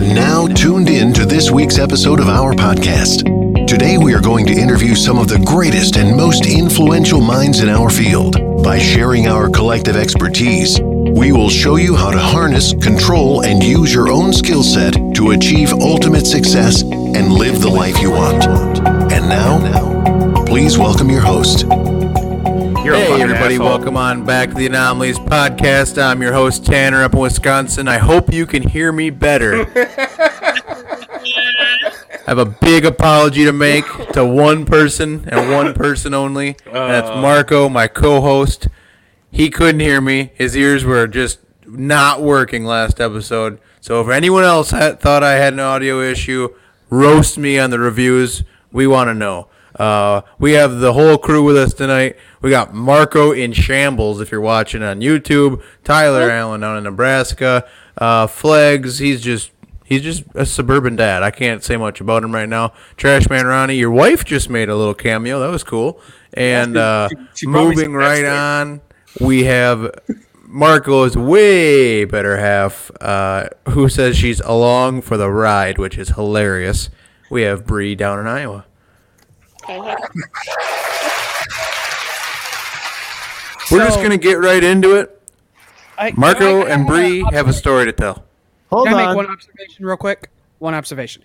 are now tuned in to this week's episode of our podcast. Today, we are going to interview some of the greatest and most influential minds in our field. By sharing our collective expertise, we will show you how to harness, control, and use your own skill set to achieve ultimate success and live the life you want. And now, please welcome your host, You're hey, everybody, asshole. welcome on back to the Anomalies podcast. I'm your host, Tanner, up in Wisconsin. I hope you can hear me better. I have a big apology to make to one person and one person only. and that's Marco, my co host. He couldn't hear me, his ears were just not working last episode. So if anyone else had, thought I had an audio issue, roast me on the reviews. We want to know. Uh, we have the whole crew with us tonight. We got Marco in shambles if you're watching on YouTube. Tyler Allen down in Nebraska. Uh, Flegs, he's just he's just a suburban dad. I can't say much about him right now. Trashman Ronnie, your wife just made a little cameo. That was cool. And uh, she moving right on, we have Marco's way better half, uh, who says she's along for the ride, which is hilarious. We have Bree down in Iowa. Hey, hey. We're just gonna get right into it. I, Marco can I- and Bree have a story to tell. Hold Can I make one observation real quick? One observation.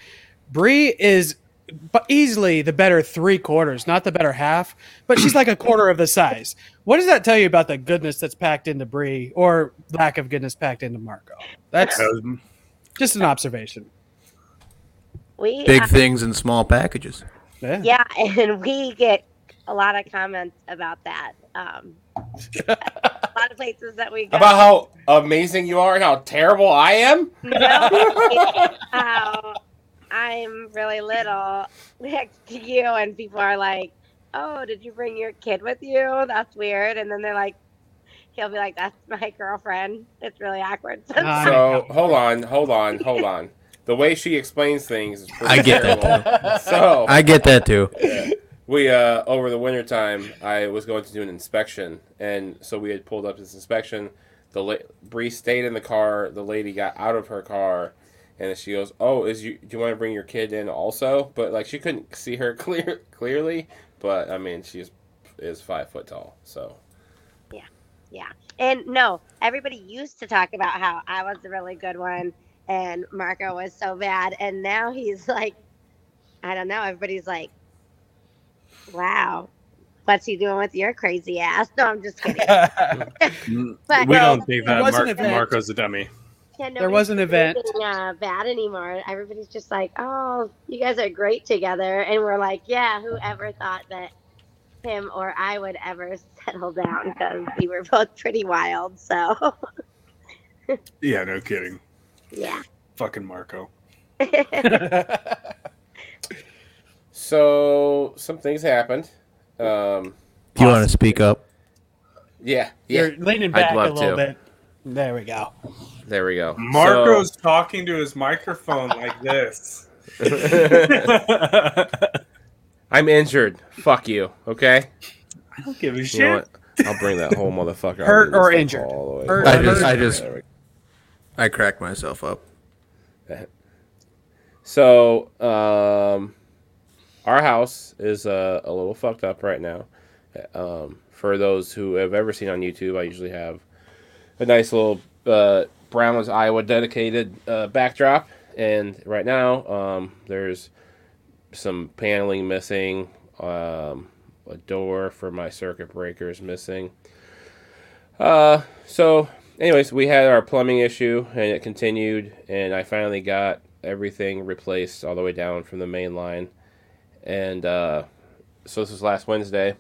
Bree is bu- easily the better three quarters, not the better half, but she's like a quarter of the size. What does that tell you about the goodness that's packed into Bree, or lack of goodness packed into Marco? That's just an observation. We Big things in small packages. Yeah. yeah, and we get a lot of comments about that. Um, a lot of places that we go. About how amazing you are and how terrible I am? No, how I'm really little next to you, and people are like, "Oh, did you bring your kid with you? That's weird." And then they're like, "He'll be like, that's my girlfriend." It's really awkward. So, hold on, hold on, hold on. The way she explains things is pretty I get that terrible. So, I get that too. we, uh, over the winter time, I was going to do an inspection. And so we had pulled up this inspection. The la- Bree stayed in the car. The lady got out of her car. And she goes, "Oh, is you? Do you want to bring your kid in also?" But like she couldn't see her clear clearly. But I mean, she's is five foot tall. So Yeah. Yeah. And no, everybody used to talk about how I was a really good one and Marco was so bad. And now he's like, I don't know. Everybody's like, wow, what's he doing with your crazy ass? No, I'm just kidding. But we don't think that was Mar- event. Marco's a dummy. yeah, There was an event. nobody's being, Uh, bad anymore. Everybody's just like, oh, you guys are great together. And we're like, yeah, whoever thought that him or I would ever settle down because we were both pretty wild. So, Yeah, no kidding. Yeah. Fucking Marco. so some things happened. Um, Do you want to speak up? yeah, yeah. You're leaning back a little to. bit. There we go. There we go. Marco's talking to his microphone like this. I'm injured. Fuck you. Okay. I don't give a You shit. know what? I'll bring that whole motherfucker. Hurt or thing injured? all the way Hurt. I just, I just, There we I cracked myself up. So, um, our house is uh, a little fucked up right now. Um, for those who have ever seen on YouTube, I usually have a nice little uh, Iowa dedicated uh, backdrop. And right now, um, there's some paneling missing, um, a door for my circuit breakers missing. Uh, so, anyways, we had our plumbing issue, and it continued, and I finally got everything replaced all the way down from the main line. And uh, so this was last Wednesday.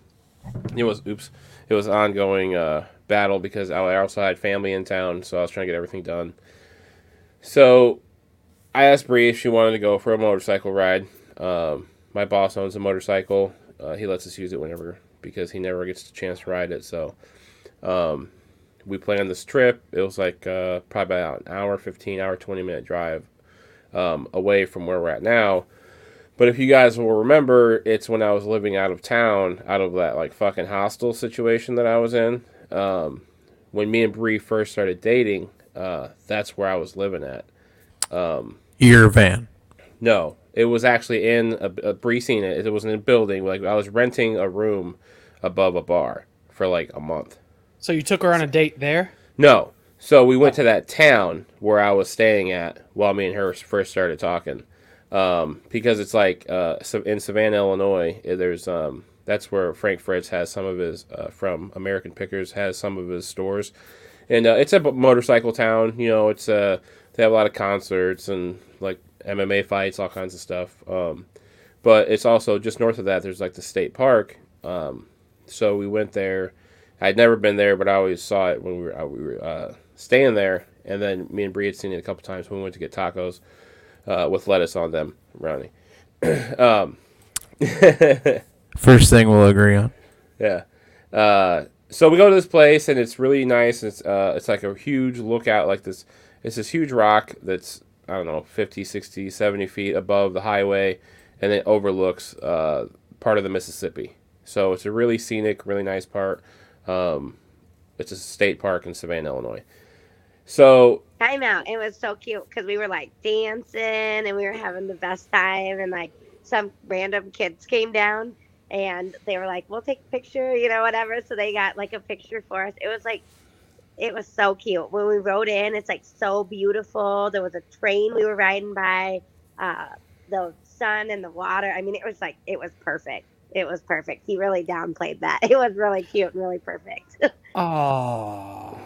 It was oops, it was ongoing uh, battle because I also had family in town, so I was trying to get everything done. So I asked Bree if she wanted to go for a motorcycle ride. Um, my boss owns a motorcycle. Uh, he lets us use it whenever because he never gets a chance to ride it. So um, we planned this trip. It was like uh, probably about an hour, 15 hour, 20 minute drive um, away from where we're at now. But if you guys will remember, it's when I was living out of town, out of that like fucking hostel situation that I was in. Um, when me and Bree first started dating, uh, that's where I was living at. Um, Your van. No, it was actually in a, a Bree seen it. It was in a building. Like I was renting a room above a bar for like a month. So you took her on a date there? No, so we went to that town where I was staying at while me and her first started talking, um, because it's like uh, in Savanna, Illinois. eh, There's um, that's where Frank Fritz has some of his uh, from American Pickers has some of his stores, and uh, it's a motorcycle town. You know, it's uh, they have a lot of concerts and like MMA fights, all kinds of stuff. Um, but it's also just north of that. There's like the state park. Um, so we went there. I'd never been there, but I always saw it when we were uh, we were uh, staying there. And then me and Bree had seen it a couple times when we went to get tacos uh, with lettuce on them, brownie. um, First thing we'll agree on. yeah. Uh, so we go to this place and it's really nice. It's uh, it's like a huge lookout, like this. It's this huge rock that's I don't know 50, 60, 70 feet above the highway, and it overlooks uh, part of the Mississippi. So it's a really scenic, really nice part. Um, it's a state park in Savanna, Illinois. So Time out. It was so cute because we were like dancing and we were having the best time and like some random kids came down and they were like, "We'll take a picture," you know, whatever. So they got like a picture for us. It was like, it was so cute when we rode in. It's like so beautiful. There was a train we were riding by, uh, the sun and the water. I mean, it was like it was perfect. It was perfect. He really downplayed that. It was really cute and really perfect. Oh,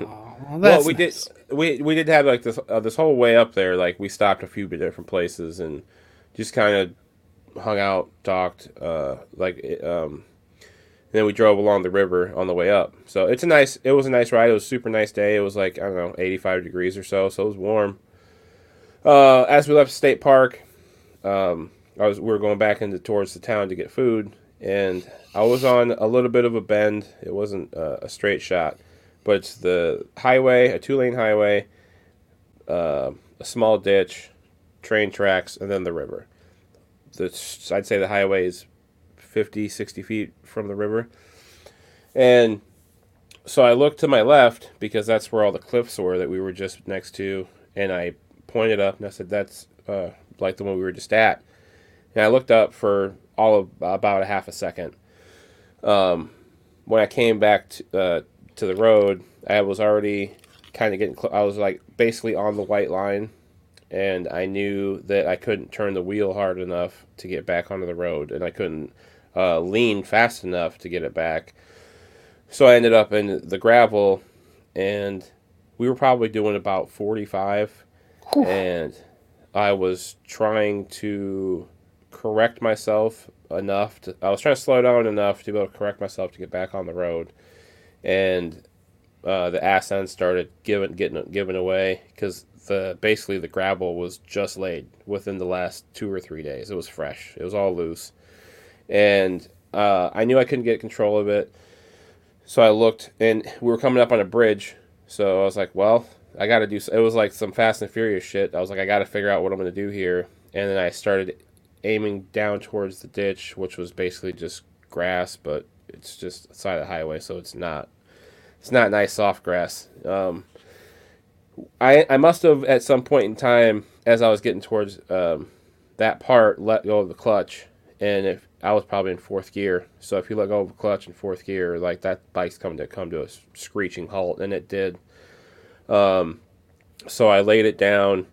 well, we did we we did have like this uh, this whole way up there. Like we stopped a few different places and just kind of hung out, talked. Uh, like it, um, and then we drove along the river on the way up. So it's a nice. It was a nice ride. It was a super nice day. It was like I don't know, eighty five degrees or so. So it was warm. Uh, as we left State Park, um, I was we were going back into towards the town to get food, and I was on a little bit of a bend. It wasn't uh, a straight shot, but it's the highway, a two lane highway, uh, a small ditch, train tracks, and then the river. The, I'd say the highway is 50, 60 feet from the river. And so I looked to my left because that's where all the cliffs were that we were just next to. And I pointed up and I said, That's uh, like the one we were just at. And I looked up for all of about a half a second. Um, when I came back to, uh, to the road, I was already kind of getting. Cl- I was like basically on the white line, and I knew that I couldn't turn the wheel hard enough to get back onto the road, and I couldn't uh, lean fast enough to get it back. So I ended up in the gravel, and we were probably doing about forty-five, and I was trying to correct myself enough to I was trying to slow down enough to be able to correct myself to get back on the road. And uh, the ass end started giving getting giving away because the basically the gravel was just laid within the last two or three days. It was fresh. It was all loose. And uh, I knew I couldn't get control of it. So I looked and we were coming up on a bridge. So I was like well I got to do it was like some fast and furious shit. I was like I got to figure out what I'm going to do here. And then I started aiming down towards the ditch, which was basically just grass, but it's just side of the highway, so it's not it's not nice soft grass. Um, I I must have at some point in time, as I was getting towards um, that part, let go of the clutch, and if I was probably in fourth gear, so if you let go of the clutch in fourth gear, like that bike's coming to come to a screeching halt, and it did. Um, so I laid it down.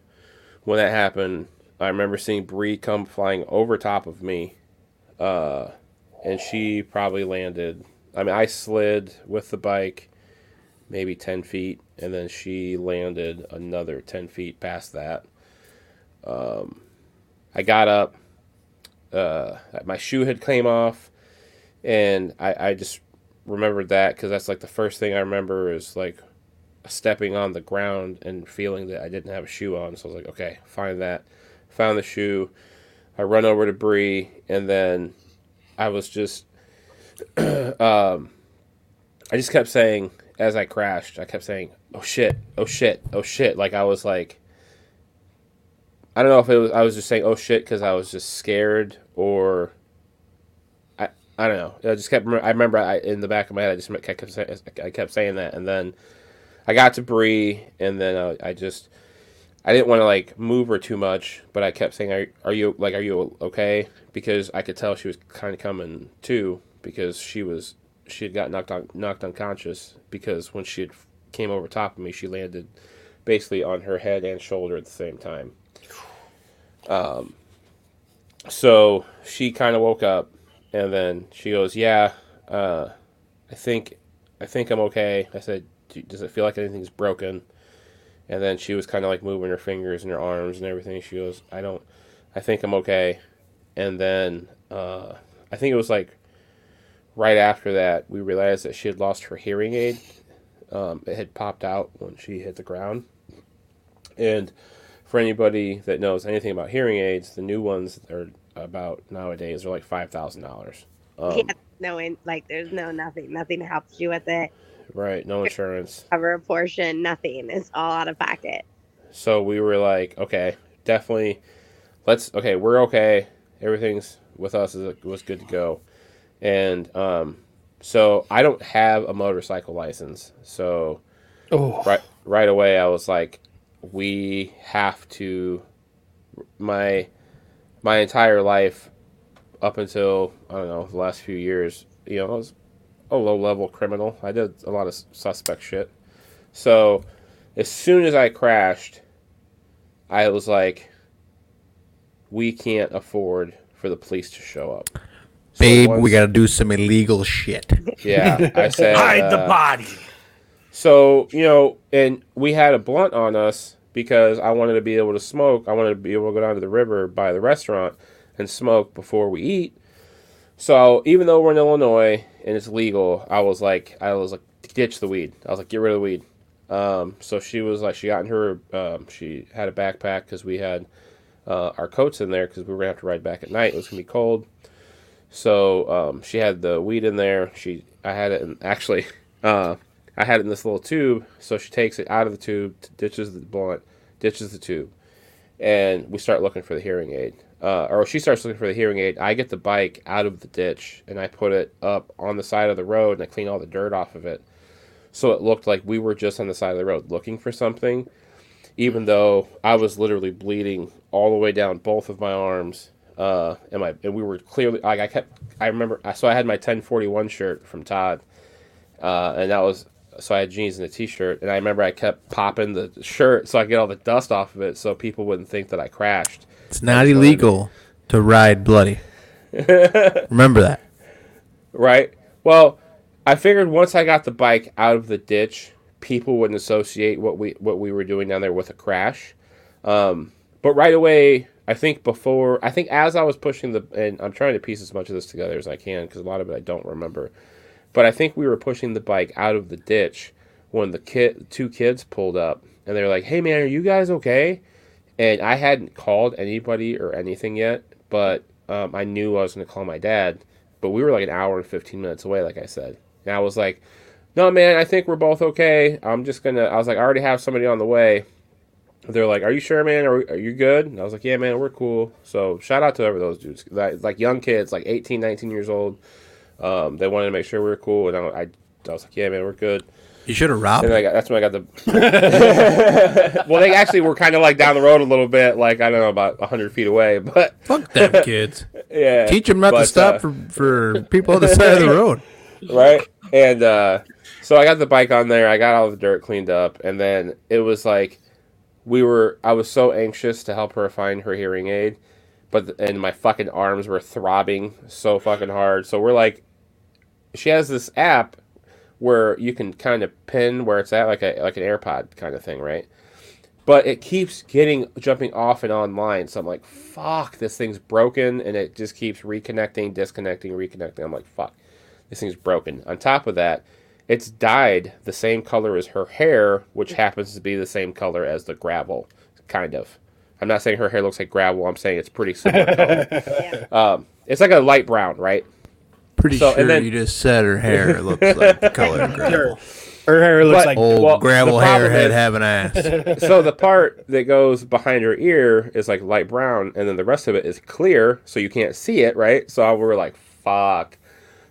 When that happened, I remember seeing Bree come flying over top of me, uh, and she probably landed. I mean, I slid with the bike maybe 10 feet, and then she landed another 10 feet past that. Um, I got up, uh, my shoe had came off, and I, I just remembered that because that's like the first thing I remember is like stepping on the ground and feeling that I didn't have a shoe on. So I was like, okay, find that found the shoe. I run over to Bree, and then I was just, um, I just kept saying as I crashed, I kept saying, "Oh shit! Oh shit! Oh shit!" Like I was like, I don't know if it was I was just saying, "Oh shit," because I was just scared, or I I don't know. I just kept. I remember I in the back of my head, I just kept I kept saying that, and then I got to Bree, and then I, I just. I didn't want to like move her too much, but I kept saying, "Are, are you like, are you okay?" Because I could tell she was kind of coming too, because she was she had got knocked on knocked unconscious because when she had came over top of me, she landed basically on her head and shoulder at the same time. Um, so she kind of woke up, and then she goes, "Yeah, uh, I think, I think I'm okay." I said, "Does it feel like anything's broken?" And then she was kind of like moving her fingers and her arms and everything. She goes, "I don't, I think I'm okay." And then uh, I think it was like right after that we realized that she had lost her hearing aid. Um, it had popped out when she hit the ground, and for anybody that knows anything about hearing aids, the new ones are about nowadays are like five thousand dollars. Um, yeah, no, like there's no nothing, nothing helps you with it. Right, no insurance. Cover a portion, nothing. It's all out of pocket. So we were like, okay, definitely, let's. Okay, we're okay. Everything's with us is was good to go, and um, so I don't have a motorcycle license. So Oh, right right away I was like, we have to. My my entire life, up until I don't know the last few years, you know, I was a low level criminal. I did a lot of suspect shit. So as soon as I crashed, I was like, we can't afford for the police to show up. So Babe, we got to do some illegal shit. Yeah, I said. Hide the uh, body. so, you know, and we had a blunt on us because I wanted to be able to smoke. I wanted to be able to go down to the river by the restaurant and smoke before we eat. So, even though we're in Illinois and it's legal, I was like, I was like, ditch the weed. I was like, get rid of the weed. Um, so she was like, she got in her, um, she had a backpack because we had uh, our coats in there because we were gonna have to ride back at night. It was gonna be cold. So um, she had the weed in there. She, I had it, in, actually, uh, I had it in this little tube. So she takes it out of the tube, ditches the blunt, ditches the tube, and we start looking for the hearing aid. Uh, or she starts looking for the hearing aid. I get the bike out of the ditch and I put it up on the side of the road and I clean all the dirt off of it. So it looked like we were just on the side of the road looking for something, even though I was literally bleeding all the way down both of my arms. Uh, and my and we were clearly like I kept I remember so I had my 1041 shirt from Todd, uh, and that was so I had jeans and a t-shirt, and I remember I kept popping the shirt so I could get all the dust off of it, so people wouldn't think that I crashed. It's not illegal to ride bloody. Remember that. Right. Well, I figured once I got the bike out of the ditch, people wouldn't associate what we what we were doing down there with a crash. Um, but right away, I think before I think as I was pushing the and I'm trying to piece as much of this together as I can because a lot of it I don't remember. But I think we were pushing the bike out of the ditch when the kid two kids pulled up and they were like, "Hey man, are you guys okay?" And I hadn't called anybody or anything yet, but um, I knew I was going to call my dad. But we were like an hour and 15 minutes away, like I said. And I was like, no, man, I think we're both okay. I'm just going to, I was like, I already have somebody on the way. They're like, are you sure, man? Are, are you good? And I was like, yeah, man, we're cool. So shout out to whoever those dudes, like, like young kids, like 18, 19 years old. Um, they wanted to make sure we were cool. And I, I, I was like, yeah, man, we're good. You should have robbed And. I got, that's when I got the. well, they actually were kind of like down the road a little bit, like I don't know about hundred feet away, but Fuck them kids. yeah. Teach them not to stop uh, for, for people on the side of the road. right? And uh, so I got the bike on there. I got all the dirt cleaned up, and then it was like we were. I was so anxious to help her find her hearing aid, but and my fucking arms were throbbing so fucking hard. So we're like, she has this app where you can kind of pin where it's at, like a like an AirPod kind of thing, right? But it keeps getting jumping off and online. So I'm like, fuck, this thing's broken, and it just keeps reconnecting, disconnecting, reconnecting. I'm like, fuck this thing's broken. On top of that, it's dyed the same color as her hair, which happens to be the same color as the gravel, kind of. I'm not saying her hair looks like gravel. I'm saying it's pretty similar color. Yeah. Um, it's like a light brown, right? Pretty So, and sure then- you just said her hair looks like the color of gravel. her hair looks But- like Old Well, gravel the problem hairhead is- have an ass. so the part that goes behind her ear is like light brown, and then the rest of it is clear, so you can't see it, right? So we were like, "Fuck."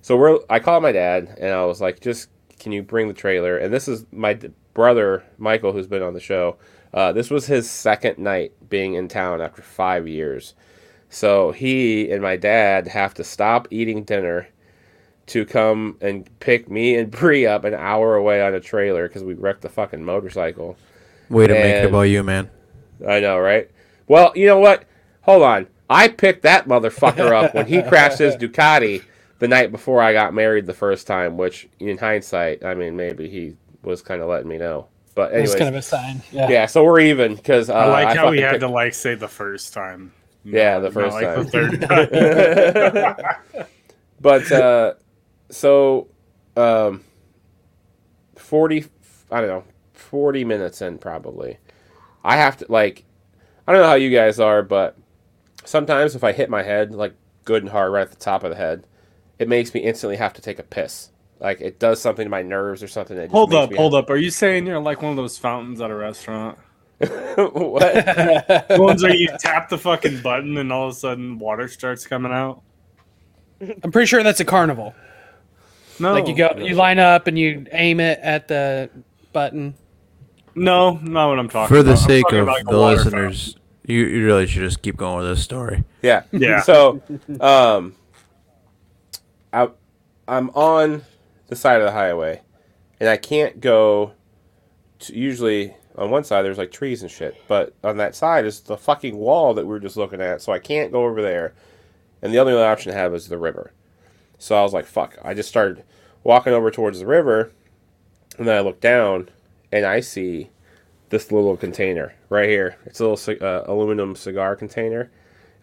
So we're. I called my dad, and I was like, "Just can you bring the trailer?" And this is my d- brother Michael, who's been on the show. Uh, this was his second night being in town after five years. So he and my dad have to stop eating dinner to come and pick me and Bree up an hour away on a trailer because we wrecked the fucking motorcycle. Way to make it And- about you, man. I know, right? Well, you know what? Hold on. I picked that motherfucker up when he crashed his Ducati the night before I got married the first time, which in hindsight, I mean, maybe he was kind of letting me know. But It's kind of a sign. Yeah. yeah, so we're even because uh, I like how we had picked- to like say the first time. Yeah, the Not first like time. the third time. but uh, so um, forty, I don't know, forty minutes in probably. I have to like, I don't know how you guys are, but sometimes if I hit my head like good and hard right at the top of the head, it makes me instantly have to take a piss. Like it does something to my nerves or something. That hold up, me hold up. Are you saying you're like one of those fountains at a restaurant? what? The ones where you tap the fucking button and all of a sudden water starts coming out? I'm pretty sure that's a carnival. No. Like you go, you line up and you aim it at the button. No, not what I'm talking For the I'm sake of like, the water listeners, you, you really should just keep going with this story. Yeah. Yeah. So, um, I, I'm on the side of the highway, and I can't go. To, usually on one side there's like trees and shit, but on that side is the fucking wall that we are just looking at. So I can't go over there, and the only other option I have is the river. So I was like, "Fuck!" I just started walking over towards the river, and then I look down, and I see this little container right here. It's a little uh, aluminum cigar container,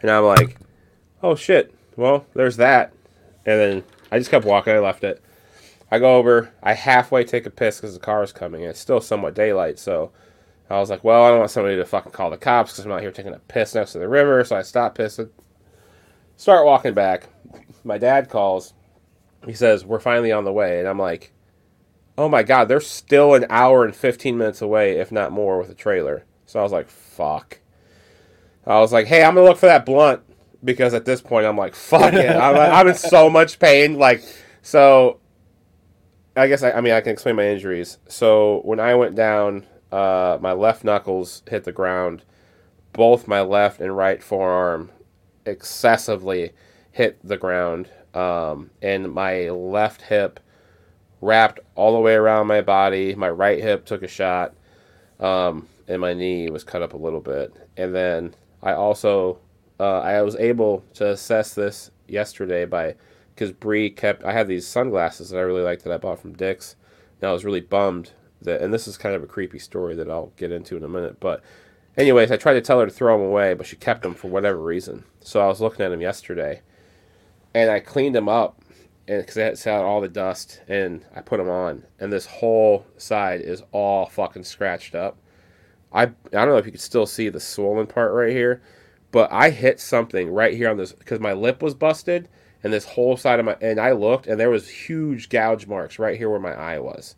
and I'm like, "Oh shit!" Well, there's that, and then I just kept walking. I left it. I go over. I halfway take a piss because the car is coming. It's still somewhat daylight, so I was like, "Well, I don't want somebody to fucking call the cops because I'm out here taking a piss next to the river." So I stop pissing, start walking back. My dad calls. He says, "We're finally on the way," and I'm like, "Oh my god, they're still an hour and 15 minutes away, if not more, with a trailer." So I was like, "Fuck." I was like, "Hey, I'm gonna look for that blunt." Because at this point, I'm like, "Fuck it!" I'm, I'm in so much pain. Like, so I guess I, I mean I can explain my injuries. So when I went down, uh, my left knuckles hit the ground. Both my left and right forearm excessively hit the ground, um, and my left hip wrapped all the way around my body. My right hip took a shot, um, and my knee was cut up a little bit. And then I also uh, I was able to assess this yesterday by because Bree kept. I had these sunglasses that I really liked that I bought from Dick's, and I was really bummed that. And this is kind of a creepy story that I'll get into in a minute. But, anyways, I tried to tell her to throw them away, but she kept them for whatever reason. So I was looking at them yesterday, and I cleaned them up, and because it had all the dust, and I put them on, and this whole side is all fucking scratched up. I I don't know if you could still see the swollen part right here, but I hit something right here on this because my lip was busted and this whole side of my and I looked and there was huge gouge marks right here where my eye was.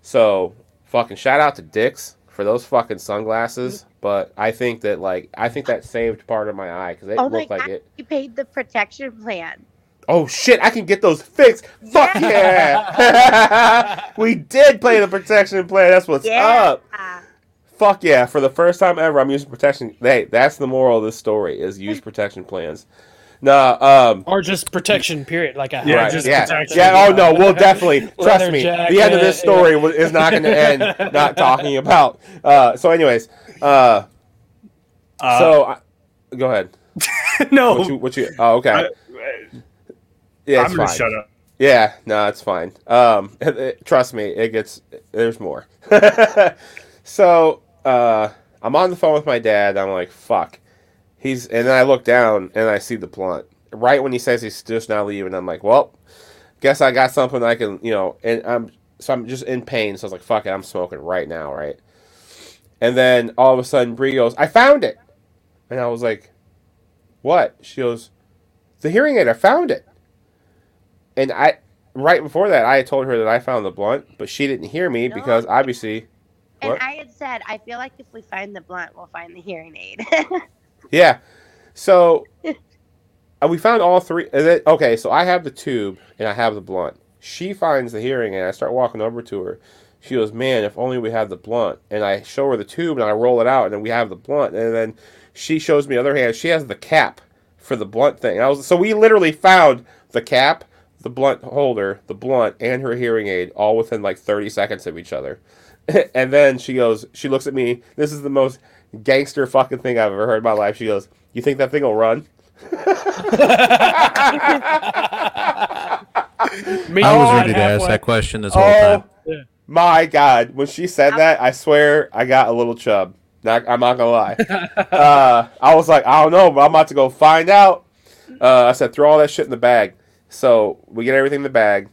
So fucking shout out to Dick's for those fucking sunglasses, but I think that like I think that saved part of my eye because it Oh my looked like god, it. you paid the protection plan. Oh shit! I can get those fixed. Fuck yeah! we did play the protection plan. That's what's Yeah. up. Fuck yeah! For the first time ever, I'm using protection. Hey, that's the moral of this story: is use protection plans. Nah, um, Or just protection, period. Like a Yeah, right, just yeah, protection. yeah. Oh no, we'll definitely trust Leather me. the end of this story wa- is not going to end not talking about. Uh, so, anyways, uh, Uh, so I, go ahead. no, What you? What you? Oh, okay. I- yeah, I'm it's gonna fine. shut up. Yeah, no, it's fine. Um, trust me, it gets there's more. so uh, I'm on the phone with my dad. I'm like, fuck. He's and then I look down and I see the blunt. Right when he says he's just not leaving, I'm like, well, guess I got something I can, you know. And I'm so I'm just in pain. So I was like, fuck it, I'm smoking right now, right? And then all of a sudden, Bree goes, I found it, and I was like, what? She goes, the hearing aid. I found it. And I, right before that, I had told her that I found the blunt, but she didn't hear me No. because obviously, And What? I had said, I feel like if we find the blunt, we'll find the hearing aid. yeah. So uh, we found all three. and Okay, so I have the tube and I have the blunt. She finds the hearing aid. I start walking over to her. She goes, man, if only we had the blunt. And I show her the tube and I roll it out and then we have the blunt. And then she shows me the other hand. She has the cap for the blunt thing. And I was so we literally found the cap, the blunt holder, the blunt, and her hearing aid all within like 30 seconds of each other. and then she goes, she looks at me. This is the most gangster fucking thing I've ever heard in my life. She goes, "You think that thing will run?" Me I was not ready to ask halfway. that question this whole Oh time. my god! When she said that, I swear I got a little chub. Not, I'm not gonna lie. uh, I was like, I don't know, but I'm about to go find out. Uh, I said, throw all that shit in the bag. So we get everything in the bag.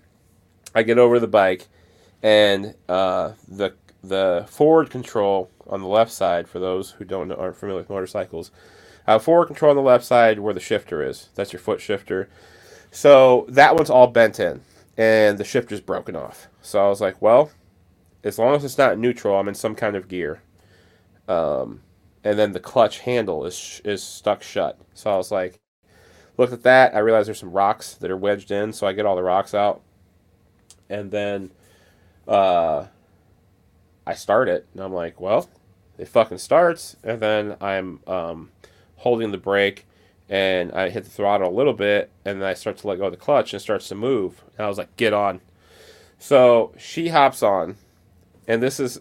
I get over to the bike, and uh, the the forward control on the left side, for those who don't know, aren't familiar with motorcycles, uh, forward control on the left side where the shifter is. That's your foot shifter. So that one's all bent in, and the shifter's broken off. So I was like, well, as long as it's not neutral, I'm in some kind of gear. Um, and then the clutch handle is is stuck shut. So I was like, looked at that. I realized there's some rocks that are wedged in, so I get all the rocks out, and then uh, I start it, and I'm like, well, it fucking starts, and then I'm um, holding the brake, and I hit the throttle a little bit, and then I start to let go of the clutch, and it starts to move, and I was like, get on. So she hops on, and this is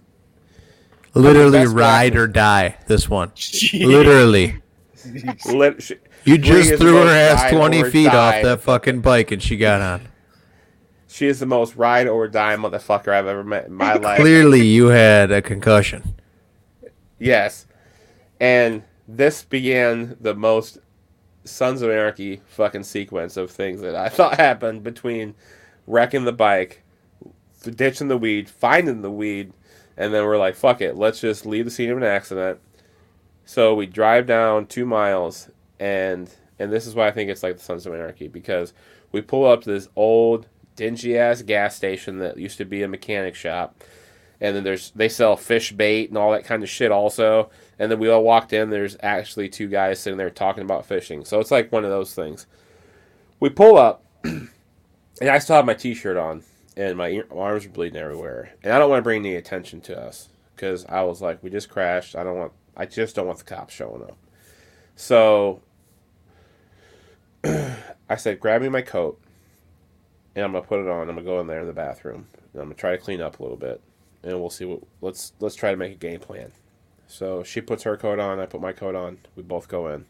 Literally ride practice. or die. This one. Literally. lit. She, You just threw her ass 20 feet die. off that fucking bike and she got on. She is the most ride or die motherfucker I've ever met in my life. Clearly, you had a concussion. Yes. And this began the most Sons of Anarchy fucking sequence of things that I thought happened between wrecking the bike, ditching the weed, finding the weed, and then we're like, fuck it, let's just leave the scene of an accident. So we drive down two miles, and and this is why I think it's like the Sons of Anarchy because we pull up to this old dingy ass gas station that used to be a mechanic shop, and then there's they sell fish bait and all that kind of shit also. And then we all walked in. There's actually two guys sitting there talking about fishing. So it's like one of those things. We pull up, and I still have my T-shirt on, and my, ear, my arms are bleeding everywhere. And I don't want to bring any attention to us because I was like, we just crashed. I don't want. I just don't want the cops showing up. So I said, grab me my coat, and I'm gonna put it on. I'm gonna go in there in the bathroom, and I'm gonna try to clean up a little bit, and we'll see what. Let's let's try to make a game plan. So she puts her coat on. I put my coat on. We both go in.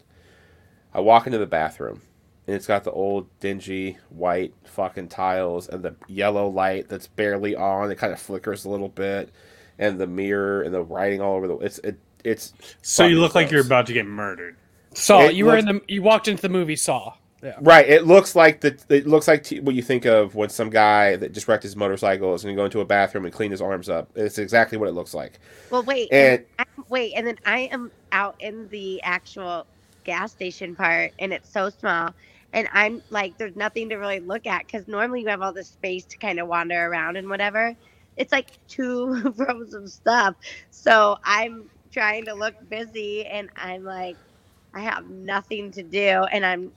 I walk into the bathroom, and it's got the old dingy white fucking tiles and the yellow light that's barely on. It kind of flickers a little bit, and the mirror and the writing all over the. It's it it's. So you fucking look like you're about to get murdered. Saw. It You were looks- in the. You walked into the movie Saw. Yeah. Right. It looks like the. It looks like t- what you think of when some guy that just wrecked his motorcycle is going to go into a bathroom and clean his arms up. It's exactly what it looks like. Well, wait, And- and I, wait, and then I am out in the actual gas station part, and it's so small, and I'm like, there's nothing to really look at because normally you have all this space to kind of wander around and whatever. It's like two rows of stuff, so I'm trying to look busy, and I'm like, I have nothing to do, and I'm,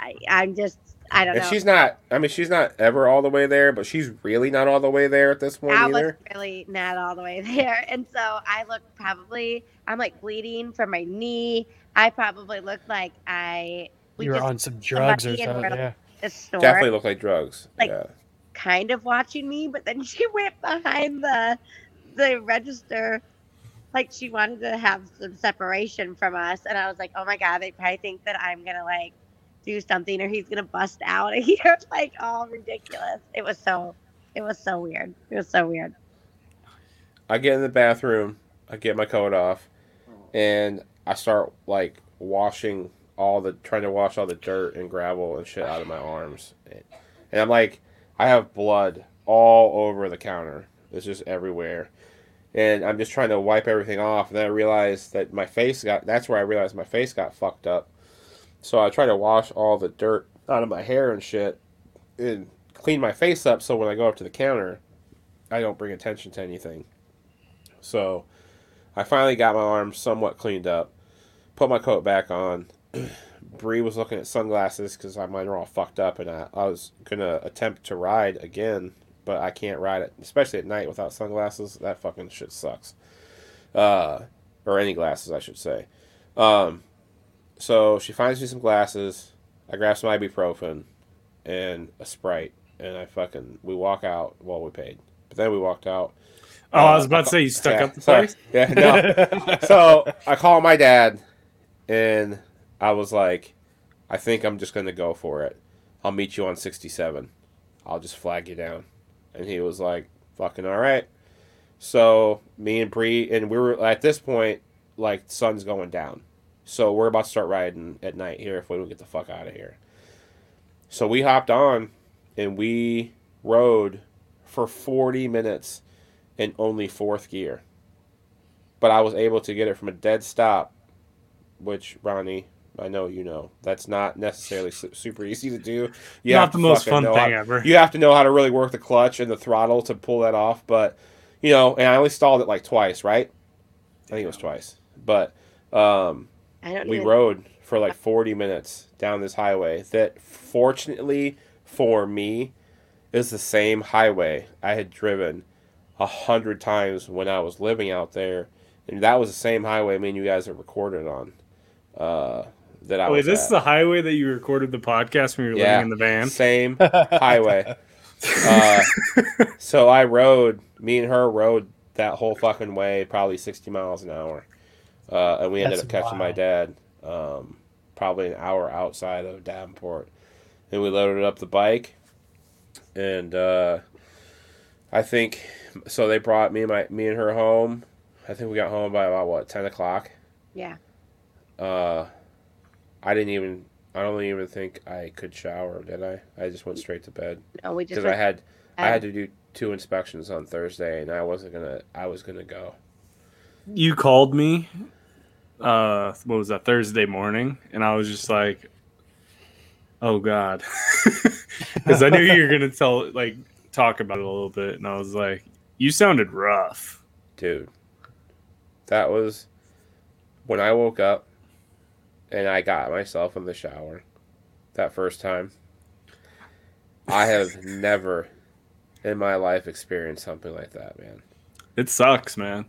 I, I'm just, I don't And know. she's not. I mean, she's not ever all the way there, but she's really not all the way there at this point I was either. really not all the way there. And so I look probably, I'm like bleeding from my knee. I probably look like I, we You were on some drugs or somebody something. Yeah. the store Definitely look like drugs. Like- yeah. kind of watching me, but then she went behind the, the register. Like she wanted to have some separation from us. And I was like, oh my God, they probably think that I'm going to like do something or he's to bust out of here. like all ridiculous. It was so, it was so weird. It was so weird. I get in the bathroom, I get my coat off, and I start like washing all the trying to wash all the dirt and gravel and shit out of my arms. And I'm like I have blood all over the counter. It's just everywhere. And I'm just trying to wipe everything off and then I realized that my face got that's where I realized my face got fucked up. So I try to wash all the dirt out of my hair and shit and clean my face up so when I go up to the counter I don't bring attention to anything. So I finally got my arms somewhat cleaned up, put my coat back on. Bree was looking at sunglasses because mine were all fucked up, and I, I was gonna attempt to ride again but I can't ride it, especially at night without sunglasses. That fucking shit sucks. Uh, or any glasses, I should say. Um, so she finds me some glasses. I grab some ibuprofen and a sprite, and I fucking we walk out while we paid. But then we walked out. Oh, I was uh, about to say you stuck yeah, up the sorry. place. Yeah, no. so I call my dad, and I was like, I think I'm just gonna go for it. I'll meet you on 67. I'll just flag you down. And he was like, fucking all right. So me and Bree, and we were at this point, like sun's going down. So we're about to start riding at night here if we don't get the fuck out of here. So we hopped on and we rode for 40 minutes in only fourth gear. But I was able to get it from a dead stop, which Ronnie, I know you know, that's not necessarily su- super easy to do. You Not have the most fun thing how- ever. You have to know how to really work the clutch and the throttle to pull that off. But you know, and I only stalled it like twice, right? I think it was twice. But um, I don't we even, rode for like 40 minutes down this highway that fortunately for me is the same highway I had driven a hundred times when I was living out there. And that was the same highway me and you guys had recorded on. Uh, that I Wait, was this at. is the highway that you recorded the podcast when you were yeah, living in the van. Same highway. Uh, so I rode, me and her rode that whole fucking way, probably 60 miles an hour. Uh, and we ended That's up catching my dad um, probably an hour outside of Davenport. And we loaded up the bike. And uh, I think, so they brought me and, my, me and her home. I think we got home by about, what, 10 o'clock? Yeah. Uh, I didn't even, I don't even think I could shower, did I? I just went straight to bed No, we just because I went, had I had to do two inspections on Thursday, and I wasn't gonna. I was gonna go. You called me. Uh, what was that Thursday morning? And I was just like, "Oh God," because I knew you were gonna tell, like, talk about it a little bit, and I was like, "You sounded rough." Dude, that was when I woke up and I got myself in the shower that first time. I have never in my life experienced something like that, man. It sucks, man.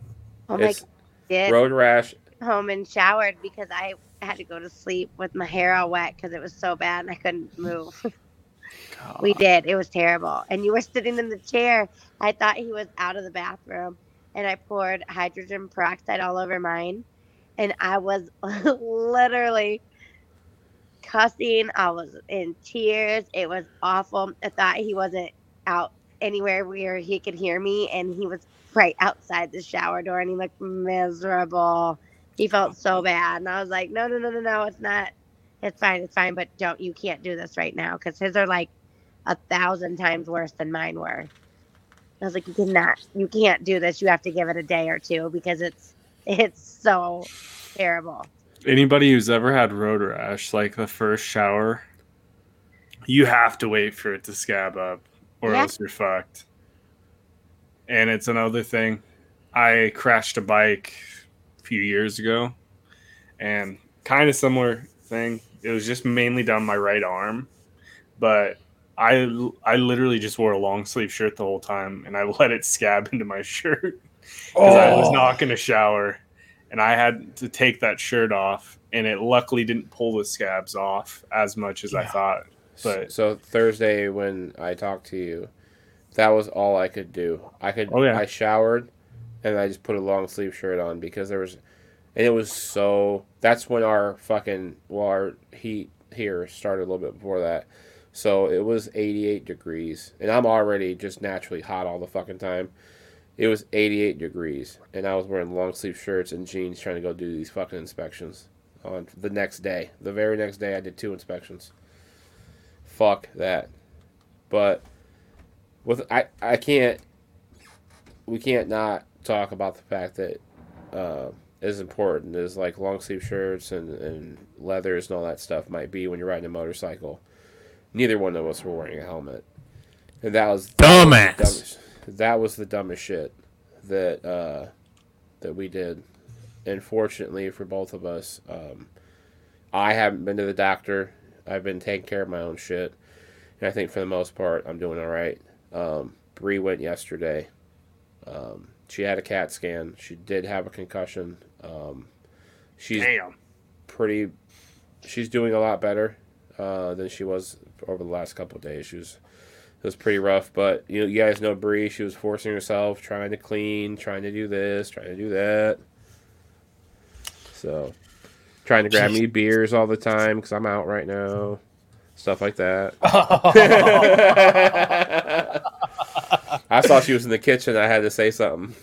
oh my It's God, road rash. Home and showered because I had to go to sleep with my hair all wet because it was so bad and I couldn't move. we did. It was terrible. And you were sitting in the chair. I thought he was out of the bathroom and I poured hydrogen peroxide all over mine. And I was literally cussing. I was in tears. It was awful. I thought he wasn't out anywhere where he could hear me. And he was right outside the shower door and he looked miserable. He felt so bad. And I was like, no, no, no, no, no. It's not. It's fine. It's fine. But don't, you can't do this right now because his are like a thousand times worse than mine were. I was like, you cannot, you can't do this. You have to give it a day or two because it's, it's so terrible. Anybody who's ever had road rash, like the first shower, you have to wait for it to scab up, or Yeah. else you're fucked. And it's another thing. I crashed a bike few years ago, and kind of similar thing. It was just mainly down my right arm, but I I literally just wore a long sleeve shirt the whole time, and I let it scab into my shirt because I was oh. not going to shower, and I had to take that shirt off, and it luckily didn't pull the scabs off as much as I thought. But so Thursday when I talked to you, that was all I could do. I could. Oh, yeah. I showered, and I just put a long sleeve shirt on because there was, and it was so. That's when our fucking well, our heat here started a little bit before that. So it was 88 degrees, and I'm already just naturally hot all the fucking time. It was 88 degrees, and I was wearing long sleeve shirts and jeans trying to go do these fucking inspections on the next day. The very next day, I did two inspections. Fuck that. But with I I can't we can't not talk about the fact that uh, as important is like long sleeve shirts and, and leathers and all that stuff might be when you're riding a motorcycle. Neither one of us were wearing a helmet, and that was Dumbass. dumbest, that was the dumbest shit that uh, that we did. And fortunately for both of us, um, I haven't been to the doctor. I've been taking care of my own shit, and I think for the most part, I'm doing all right. Um, Bree went yesterday. Um, she had a CAT scan. She did have a concussion. Um, she's Damn. pretty. She's doing a lot better uh, than she was over the last couple of days. She was it was pretty rough, but you know, you guys know Bree. She was forcing herself, trying to clean, trying to do this, trying to do that. So, trying to grab me beers all the time because I'm out right now, stuff like that. I saw she was in the kitchen. I had to say something.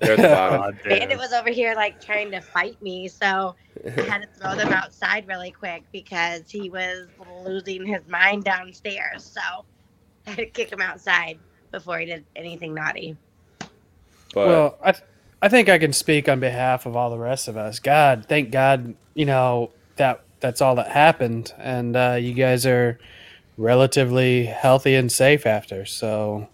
There at the bottom. God Bandit damn. was over here like trying to fight me, so I had to throw them outside really quick because he was losing his mind downstairs. So I had to kick him outside before he did anything naughty. But well, I, th- I think I can speak on behalf of all the rest of us. God, thank God, you know that that's all that happened, and uh, you guys are relatively healthy and safe after. So,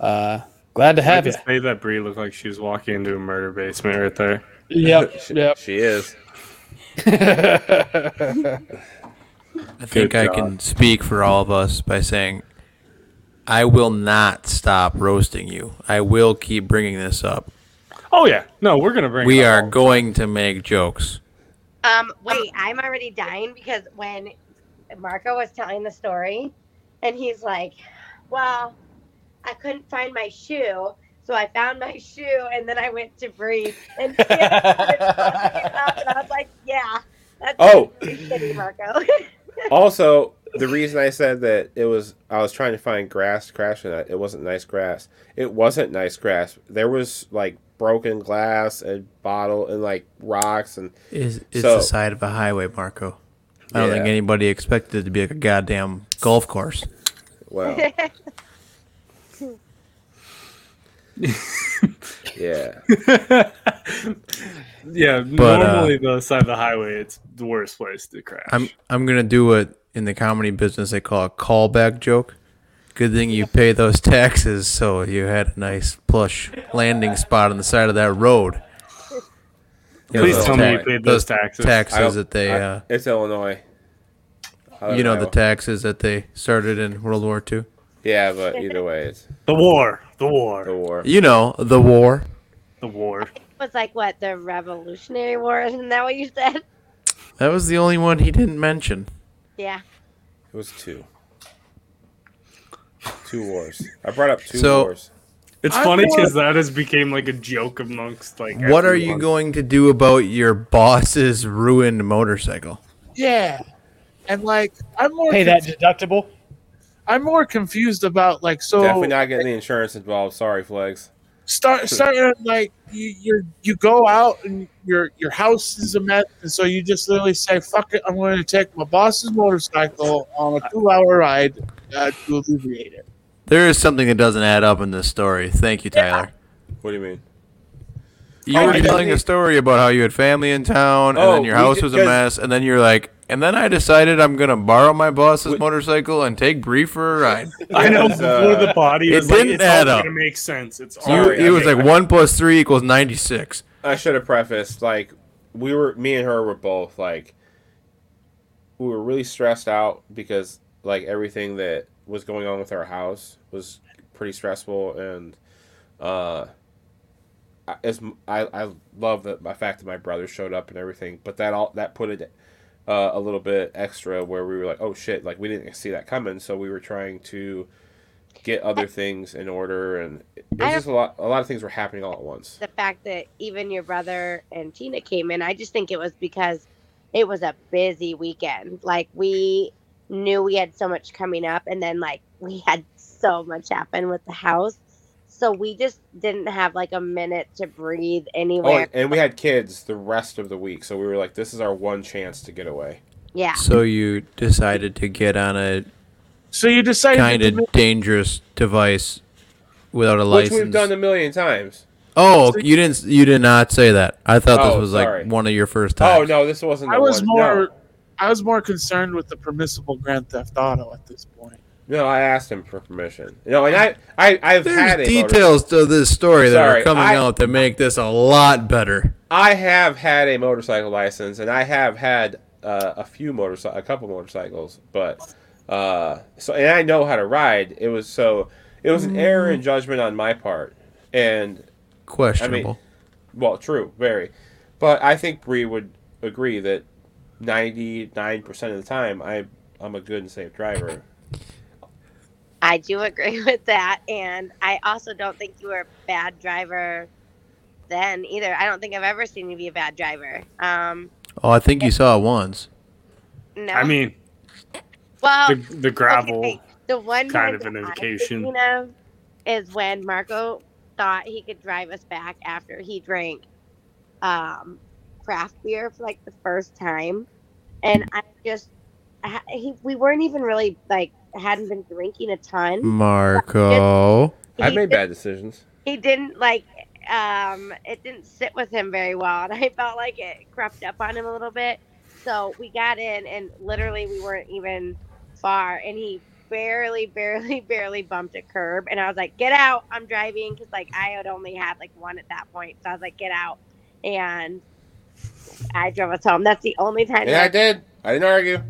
uh, glad to I have you. just made that Bree look like she was walking into a murder basement right there. Yep, she, yep. she is. I think I job. can speak for all of us by saying I will not stop roasting you. I will keep bringing this up. Oh yeah, no, we're gonna bring. We it are up. going to make jokes. Um, wait, I'm already dying because when Marco was telling the story, and he's like, "Well, I couldn't find my shoe." So I found my shoe, and then I went to breathe. and she had started fucking it up, and I was like, "Yeah, that's Oh. pretty shitty, Marco." Also, the reason I said that it was I was trying to find grass to crash in that it wasn't nice grass. It wasn't nice grass. There was like broken glass and bottle and like rocks and Is is So- the side of a highway, Marco? I don't think anybody expected it to be like a goddamn golf course. well, yeah. yeah, But, uh, normally the side of the highway, it's the worst place to crash. I'm I'm gonna do what in the comedy business they call a callback joke. Good thing you pay those taxes, so you had a nice plush landing spot on the side of that road. You know, Please those tell me you paid those taxes. Taxes that they, I- uh, it's Illinois. You know, the taxes that they started in World War II. Yeah, but either way, it's the war, the war, the war. You know, the war. the war. it was like what the Revolutionary War, isn't that what you said? That was the only one he didn't mention. Yeah. It was two. Two wars. I brought up two So- wars. It's I'm funny because that has became like a joke amongst like. What are you going to do about your boss's ruined motorcycle? Yeah, and like I'm more Pay that deductible. I'm more confused about like so Definitely not getting the insurance involved. Sorry, Flags. start starting like you you you go out and your your house is a mess, and so you just literally say fuck it, I'm going to take my boss's motorcycle on a two hour ride uh, to alleviate it. There is something that doesn't add up in this story. Thank you, Tyler. What do you mean? You Oh, were telling a story about how you had family in town, and Oh, then your house was a mess, and then you're like, and then I decided I'm gonna borrow my boss's We- motorcycle and take Bree for a ride. I know It before uh, the body it is like, didn't it's add all up. gonna make sense. It's all You, it was like one plus three equals ninety six. I should have prefaced like we were me and her were both like we were really stressed out because like everything that was going on with our house was pretty stressful and uh as I- as m- I, I love that my fact that my brother showed up and everything but that all that put it uh, a little bit extra where we were like oh shit like we didn't see that coming. So we were trying to get other things in order and it was just a lot a lot of things were happening all at once. The fact that even your brother and Tina came in, I just think it was because it was a busy weekend. Like we knew we had so much coming up, and then like we had so much happen with the house, so we just didn't have like a minute to breathe Oh, anywhere. and we had kids the rest of the week, so we were like, "This is our one chance to get away." yeah, So you decided to get on a So you decided kind to of dangerous device without a Which license. we've done a million times. oh, you didn't. You did not say that. I thought this Oh, was sorry. like one of your first oh, times. Oh no, this wasn't. The I was one. more No. I was more concerned with the permissible Grand Theft Auto at this point. No, I asked him for permission. No, and I, I, I've had There's motor- details to this story that Sorry, are coming I- out that make this a lot better. I have had a motorcycle license, and I have had uh, a few motorcycle, a couple motorcycles, but uh, so and I know how to ride. It was so it was an error in judgment on my part, and Questionable. well, true, very. But I think Bree would agree that ninety nine percent of the time, I I'm a good and safe driver. I do agree with that, and I also don't think you were a bad driver then either. I don't think I've ever seen you be a bad driver. Um, oh, I think you saw it once. no, I mean, well, the, the gravel. okay, the one kind of an indication. thinking of is when Marco thought he could drive us back after he drank um, craft beer for like the first time, and I just I- he, we weren't even really like hadn't been drinking a ton. Marco. He I've made bad decisions. he didn't like um it didn't sit with him very well and i felt like it crept up on him a little bit so we got in and literally we weren't even far and he barely barely barely bumped a curb and i was like get out i'm driving because like i had only had like one at that point so i was like get out and i drove us home that's the only time Yeah, I that- did. I didn't argue.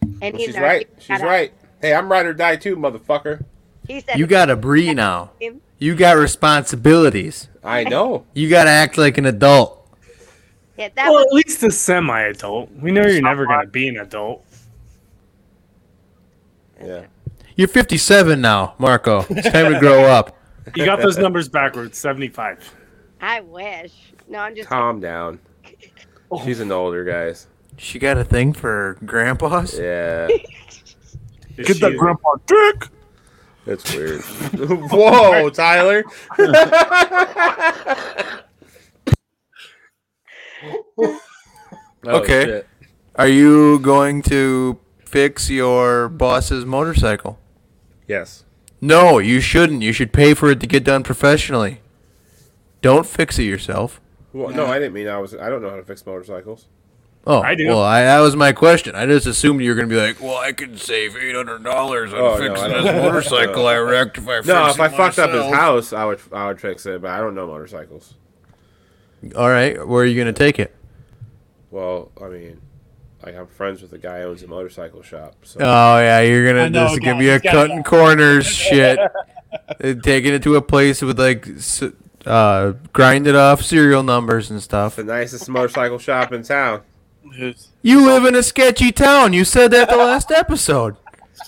and Well, he she's right. he She's got out. right. Hey, I'm ride or die too, motherfucker. he said You got a Bree now. You got responsibilities. I know. You got to act like an adult. yeah, that Well, was at least a semi-adult. We know you're never gonna be an adult. Yeah. You're 57 now, Marco. It's time to grow up. You got those numbers backwards. Seventy-five. i wish no i'm just Calm down. She's an older guys. She got a thing for grandpas? Yeah. Is Get that she- grandpa dick. That's weird. Whoa, Tyler. Oh, Okay. shit. Are you going to fix your boss's motorcycle? Yes. No, you shouldn't. You should pay for it to get done professionally. Don't fix it yourself. Well, no, I didn't mean I was. I don't know how to fix motorcycles. Oh, I do. Well, I, that was my question. I just assumed you were going to be like, "Well, I could save eight hundred dollars on Oh, fixing I don't- this motorcycle I wrecked if I fix No, if I fucked up his house, I would. I would fix it, but I don't know motorcycles. All right, where are you going to take it? Well, I mean, like I'm friends with a guy who owns a motorcycle shop. So Oh yeah, you're gonna. know This a is gonna guy. be a He's got a cutting corners shit. Uh, Taking it to a place with like, s- uh, grinded off serial numbers and stuff. the nicest motorcycle shop in town. You live in a sketchy town. You said that the last episode.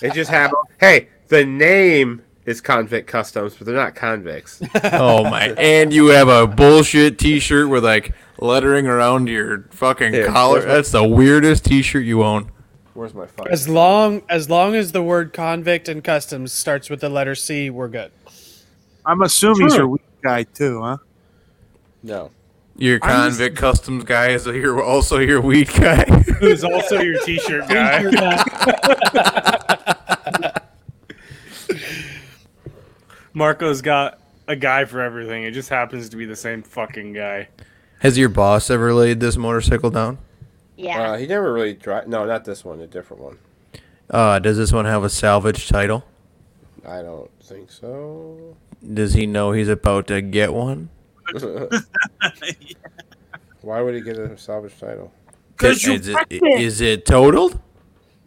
It just happened. Hey, the name is Convict Customs, but they're not convicts. Oh my! And you have a bullshit T-shirt with like lettering around your fucking Here, collar. where's my- That's the weirdest T-shirt you own. Where's my phone? As long as long as the word convict and customs starts with the letter C, we're good. I'm assuming he's True. your weak guy too, huh? No. Your I'm just- convict customs guy is your also your weed guy. Who's also your T-shirt guy? Marco's got a guy for everything. It just happens to be the same fucking guy. Has your boss ever laid this motorcycle down? yeah Uh, he never really drive. No, not this one. A different one. Uh, does this one have a salvage title? I don't think so. Does he know he's about to get one? Why would he get a salvage title? 'Cause you is, it, it. is it totaled?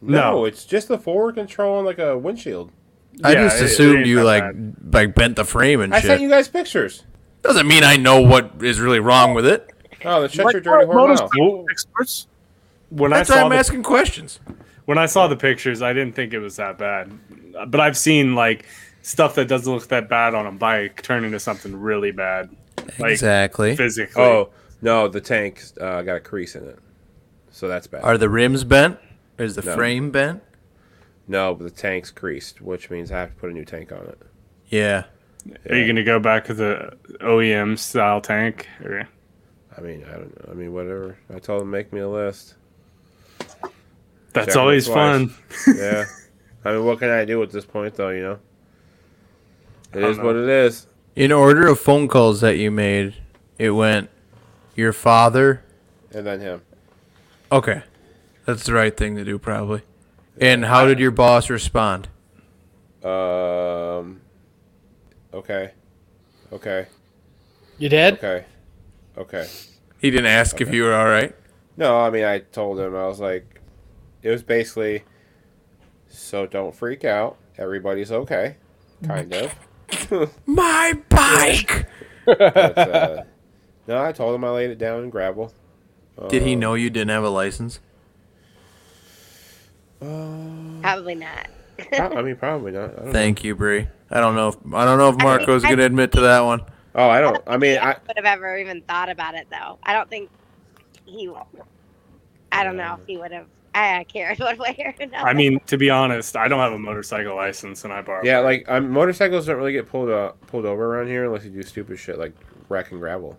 No, No. it's just the forward control and like a windshield. I Yeah, just it- it assumed you like bad. like bent the frame and I shit. I sent you guys pictures. Doesn't mean I know what is really wrong with it. Oh, the shut Like your dirty what whore mouth. experts. When That's I why I'm the, asking questions. when I saw the pictures, I didn't think it was that bad. But I've seen like stuff that doesn't look that bad on a bike turn into something really bad, like exactly. physically. Oh no, the tank uh, got a crease in it, so that's bad. Are the rims bent? Or is the No. frame bent? no, but the tank's creased, which means I have to put a new tank on it. Yeah. Are you gonna go back to the OEM style tank? Or? I mean, I don't know. I mean, whatever. I told him make me a list. That's Check always fun. Yeah. I mean, what can I do at this point, though? You know, it is know. what it is. In order of phone calls that you made, it went your father. And then him. Okay. That's the right thing to do, probably. And how did your boss respond? Um. Okay. Okay. You did? Okay. Okay. He didn't ask if you were all right. No, I mean, I told him I was like, it was basically, so don't freak out. Everybody's okay. kind of. My bike. But, uh, no, I told him I laid it down in gravel. Did Uh, he know you didn't have a license? Probably not. Pro- I mean, probably not. I don't know. Thank you, Bree. I don't know if I don't know if Marco's I- gonna admit to that one. Oh, I don't. I mean, I. would have ever even thought about it though. I don't think he. I don't know if he would have. I cared one way or another. I mean, to be honest, I don't have a motorcycle license, and I borrow. Yeah, like um, motorcycles don't really get pulled uh, pulled over around here unless you do stupid shit like wrecking gravel.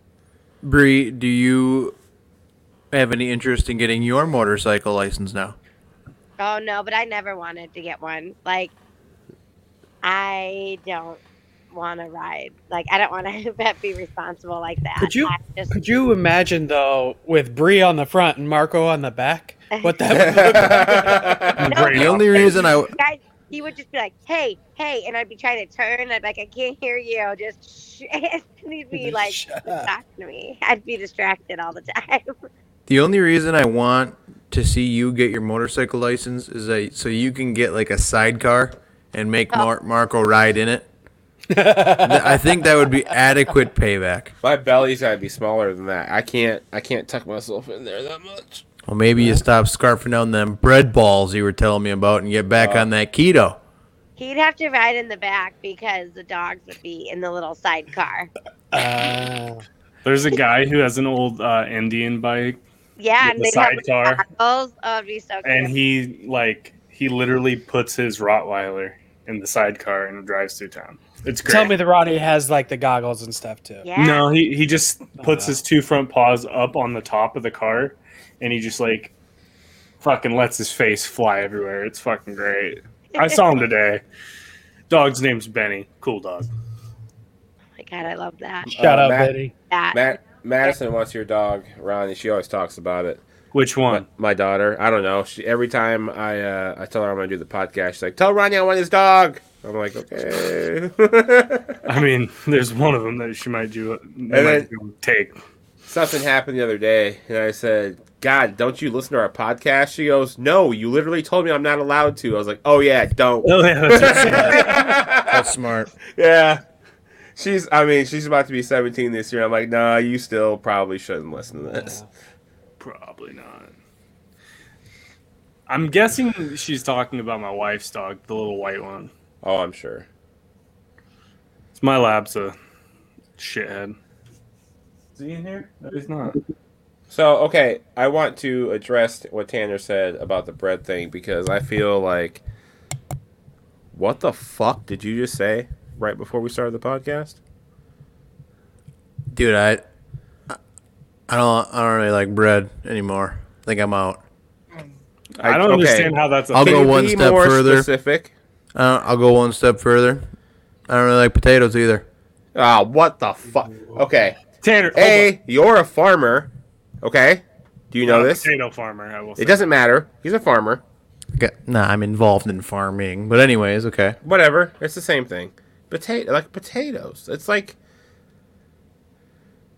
Bree, do you have any interest in getting your motorcycle license now? Oh no, but I never wanted to get one. Like, I don't want to ride. Like, I don't want to be responsible like that. Could you- just, Could you imagine though, with Bree on the front and Marco on the back, what that would look? No, The only reason I guys, he would just be like, "Hey, hey," and I'd be trying to turn. I'd be like, "I can't hear you." Just shh. and he'd be like, Shut talking to me. I'd be distracted all the time. the only reason I want to see you get your motorcycle license is that so you can get like a sidecar and make oh. Mar- Marco ride in it. Th- I think that would be adequate payback. My belly's gotta be smaller than that. I can't. I can't tuck myself in there that much. Well, maybe you stop scarfing down them bread balls you were telling me about and get back on that keto. He'd have to ride in the back because the dogs would be in the little sidecar. Uh, There's a guy who has an old uh, Indian bike, Yeah, and the they'd have sidecar. Oh, it'd be so cute. and he like he literally puts his Rottweiler in the sidecar and drives through town. It's great. tell me the Roddy has like the goggles and stuff too. yeah. No, he he just puts Uh. his two front paws up on the top of the car, and he just like fucking lets his face fly everywhere. It's fucking great. I saw him today. Dog's name's Benny. Cool dog. Oh my god, I love that. Shut Uh, up, Matt- Betty. That Matt Madison wants your dog, Ronnie. She always talks about it. Which one? My daughter. I don't know. She every time I uh, I tell her I'm gonna do the podcast, she's like, "Tell Ronnie I want his dog." I'm like, okay. I mean, there's one of them that she might do. might then- do take. Something happened the other day, and I said, "God, don't you listen to our podcast?" She goes, "No, you literally told me I'm not allowed to." I was like, "Oh yeah, don't." Oh yeah, that's. That's smart. yeah. She's. I mean, she's about to be 17 this year. I'm like, nah, you still probably shouldn't listen to this. Probably not. I'm guessing she's talking about my wife's dog, the little white one. Oh, I'm sure. It's my lab's a shithead. Is he in here? No, he's not. So, okay, I want to address what Tanner said about the bread thing because I feel like, what the fuck did you just say right before we started the podcast? Dude, I I don't I don't really like bread anymore. I think I'm out. I, don't understand how that's a I'll thing. go one be step more further. Specific. Uh, I'll go one step further. I don't really like potatoes either. Ah, what the fuck? Okay, Tanner. hold A, you're a farmer. Okay, do you on. know Not a this? Potato farmer. I will say. It doesn't matter. He's a farmer. Okay. Nah, I'm involved in farming. But anyways, okay. Whatever. It's the same thing. Potato, like potatoes. It's like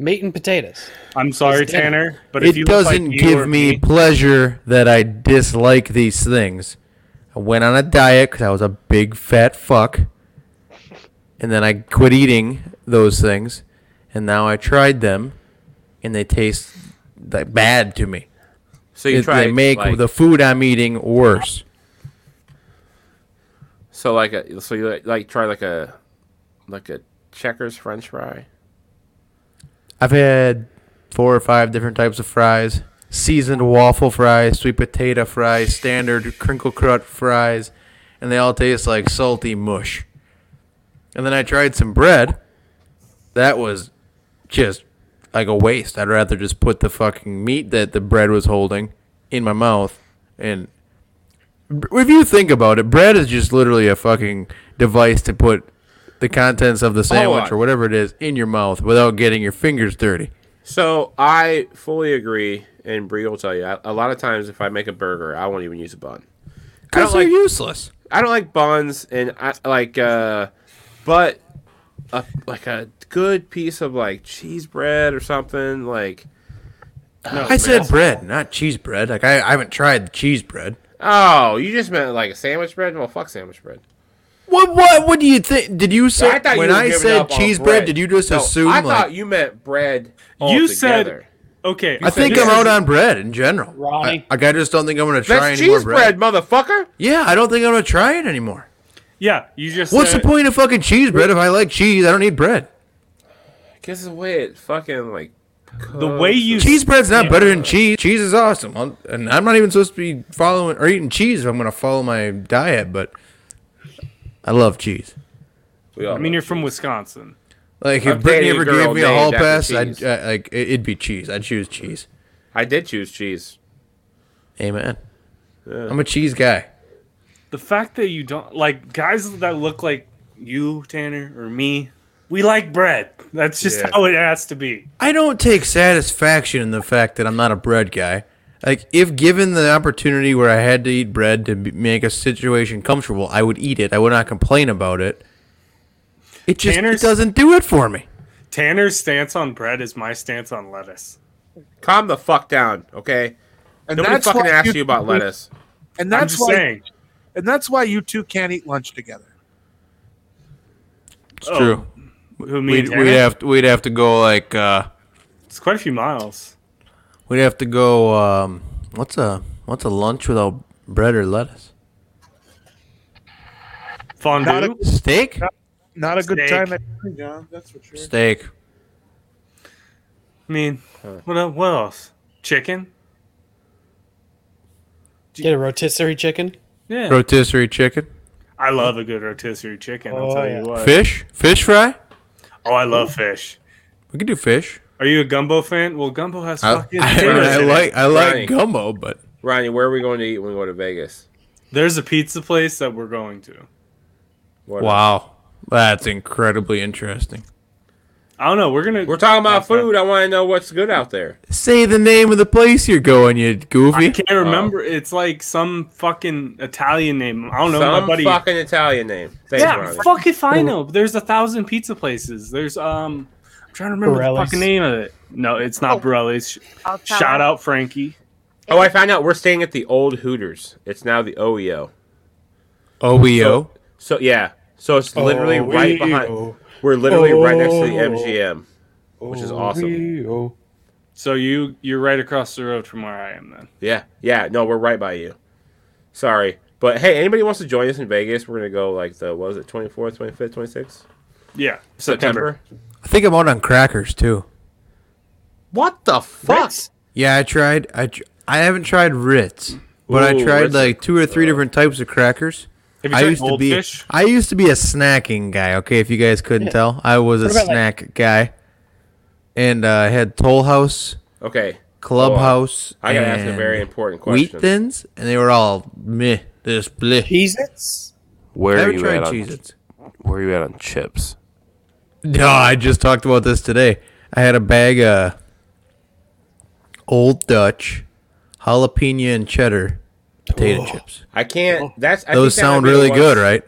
Meat and potatoes. I'm sorry, It's. Tanner, but if it you doesn't like give or me pleasure that I dislike these things. I went on a diet because I was a big fat fuck, and then I quit eating those things, and now I tried them, and they taste like bad to me. so you It- try. they make like, the food I'm eating worse. so like a so you like, like try like a like a checkers French fry. I've had four or five different types of fries: seasoned waffle fries, sweet potato fries, standard crinkle cut fries, and they all taste like salty mush. And then I tried some bread. That was just like a waste. I'd rather just put the fucking meat that the bread was holding in my mouth. And if you think about it, bread is just literally a fucking device to put the contents of the sandwich or whatever it is in your mouth without getting your fingers dirty. So I fully agree, and Bree will tell you. I, a lot of times, if I make a burger, I won't even use a bun. Because they're like useless. I don't like buns, and I like uh, but a like a good piece of like cheese bread or something like. I said bread, not cheese bread. Like I, I haven't tried the cheese bread. Oh, you just meant like a sandwich bread? Well, fuck sandwich bread. What what what do you think? Did you say I thought you when were I giving said up on cheese bread? bread. Did you just No, assume I like? thought you meant bread. You said- altogether. Okay, I think this I'm is- out on bread in general. Ronnie. I, like I just don't think I'm gonna try that's any more cheese bread. bread, motherfucker. Yeah, I don't think I'm gonna try it anymore. Yeah, you just. What's the said- point of fucking cheese bread if I like cheese? I don't need bread. Guess the way it fucking like. The way you Cheese bread's not better than cheese. Cheese is awesome, I'll- and I'm not even supposed to be following or eating cheese if I'm gonna follow my diet. But I love cheese. We all I mean, you're from. Wisconsin. Like I'm if Brittany dating a ever girl gave me a named hall after pass, I'd cheese. uh, like it- it'd be cheese. I'd choose cheese. I did choose cheese. Amen. I'm a cheese guy. The fact that you don't like guys that look like you, Tanner, or me, we like bread. That's just Yeah. how it has to be. I don't take satisfaction in the fact that I'm not a bread guy. Like, if given the opportunity where I had to eat bread to b- make a situation comfortable, I would eat it. I would not complain about it. It just it Tanner's- doesn't do it for me. Tanner's stance on bread is my stance on lettuce. Calm the fuck down, okay? And Nobody that's fucking why asked you about lettuce. And I'm that's just why. saying. And that's why you two can't eat lunch together. It's Oh, true. Who me? We'd, Tanner? we'd have to, we'd have to go like uh, It's quite a few miles. We'd have to go. Um, what's a what's a lunch without bread or lettuce? Fondue. Not a- Steak. Not a good time at John. That's for sure. Steak. I mean, what el- what else? Chicken. Get a rotisserie chicken. Yeah, Rotisserie chicken. I love a good rotisserie chicken. I'll Oh, tell yeah. you what. Fish. Fish fry. Oh, I love fish. We could do fish. Are you a gumbo fan? Well, gumbo has I, fucking I, potatoes I in like I like Right. gumbo, but Ronnie, where are we going to eat when we go to Vegas? There's a pizza place that we're going to. What wow, that's incredibly interesting. I don't know. We're gonna. We're talking about Okay. food. I want to know what's good out there. Say the name of the place you're going, you goofy. I can't remember. It's like some fucking Italian name. I don't know. my Some buddy. fucking Italian name. Thanks, yeah, Ronnie. fuck if I know. There's a thousand pizza places. There's um. I'm trying to remember Borelli's. the fucking name of it. No, it's not Oh. Borelli's. Shout her. out Frankie. Oh, I found out we're staying at the old Hooters. It's now the OYO. OYO. So yeah, so it's literally Oh, right behind. We're literally right next to the. MGM, which is awesome. So you you're right across the road from where I am then. Yeah, yeah. No, we're right by you. Sorry, but hey, anybody wants to join us in Vegas? We're gonna go like the what was it, twenty fourth, twenty fifth, twenty sixth Yeah, September. September. I think I'm out on crackers too. What the fuck? Ritz? Yeah, I tried. I tr- I haven't tried Ritz, but I tried Ritz like two or three different types of crackers. Have you I tried used to be Goldfish? I used to be a snacking guy. Okay, if you guys couldn't tell, I was a What about, like- snack guy, and uh, I had Toll House, Okay, Clubhouse. I gotta ask a very important question. Wheat thins, and they were all meh. Just bleh. Cheez-Its? Where I are haven't you tried at on where are you at on chips? No, I just talked about this today. I had a bag of Old Dutch, jalapeno and cheddar potato oh. chips. I can't. That's I Those think that sound be really one- good, right?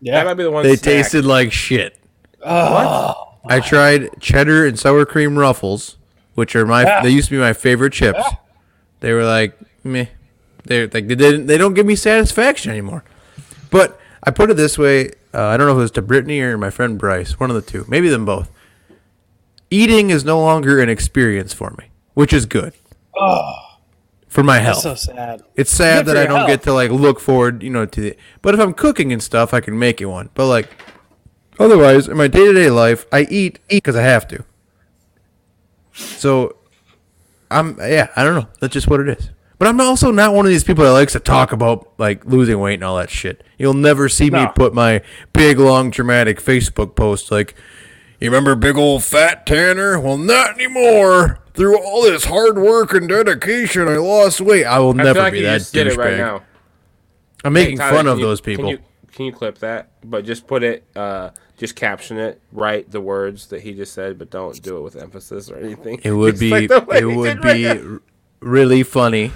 Yeah, That might be the one. They snack. tasted like shit. Oh, I tried cheddar and sour cream ruffles, which are my Yeah. they used to be my favorite chips. They were like meh. They're like they didn't they don't give me satisfaction anymore. But I put it this way, uh, I don't know if it was to Brittany or my friend Bryce, one of the two, maybe them both. Eating is no longer an experience for me, which is good. For my health. that's so sad. It's sad Good that I don't health. get to like look forward, you know, to the. But if I'm cooking and stuff, I can make it one. But like, otherwise, in my day to day life, I eat eat because I have to. So, I'm yeah, I don't know. That's just what it is. But I'm also not one of these people that likes to talk about like losing weight and all that shit. You'll never see me put my big long dramatic Facebook post like, "You remember big old fat Tanner? Well, not anymore." Through all this hard work and dedication, I lost weight. I will I never like be that it right douchebag. now. I'm making Hey, Tyler, fun of you- those Can people. you, can you clip that? But just put it, uh, just caption it, write the words that he just said, but don't do it with emphasis or anything. It would Just be like it would did right be really funny.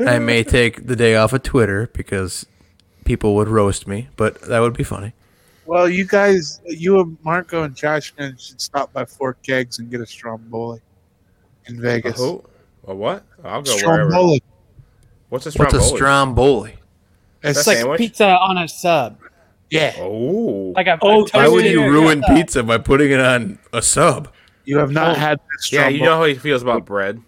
I may take the day off of Twitter because people would roast me, but that would be funny. Well, you guys, you and Marco and Josh should stop by Four Kegs and get a Stromboli in Vegas. who? A what? I'll go wherever. What's a What's a stromboli? stromboli? It's It's like sandwich? pizza on a sub. Yeah, Oh. Like I've, Oh, I've Why would you ruin pizza by putting it on a sub? you have not Oh. had this. Yeah, you know how he feels about bread.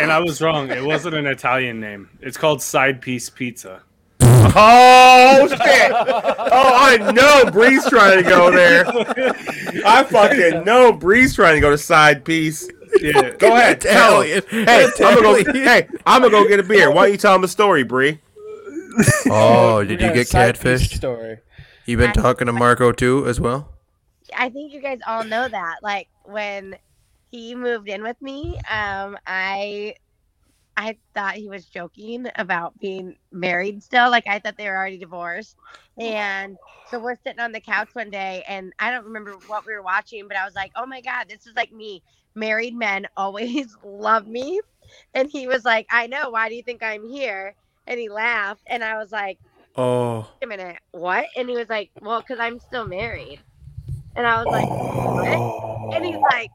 And I was wrong. It wasn't an Italian name. It's called Side Piece Pizza. Oh shit! Oh, I know Bree's trying to go there. I fucking know Bree's trying to go to side piece. Yeah. Go ahead, tell him. Hey, I'm gonna go. Hey, I'm gonna go get a beer. Why don't you tell him the story, Bree? Oh, did you get side catfished? Story. You been talking to Marco too, as well? I think you guys all know that. Like when he moved in with me, um, I I thought he was joking about being married still. Like I thought they were already divorced. And so we're sitting on the couch one day and I don't remember what we were watching, but I was like, Oh my god, this is like me. Married men always love me. And he was like, I know, why do you think I'm here? And he laughed and I was like, Oh, wait a minute, what? And he was like, well, because I'm still married. And I was like, what? And he's like,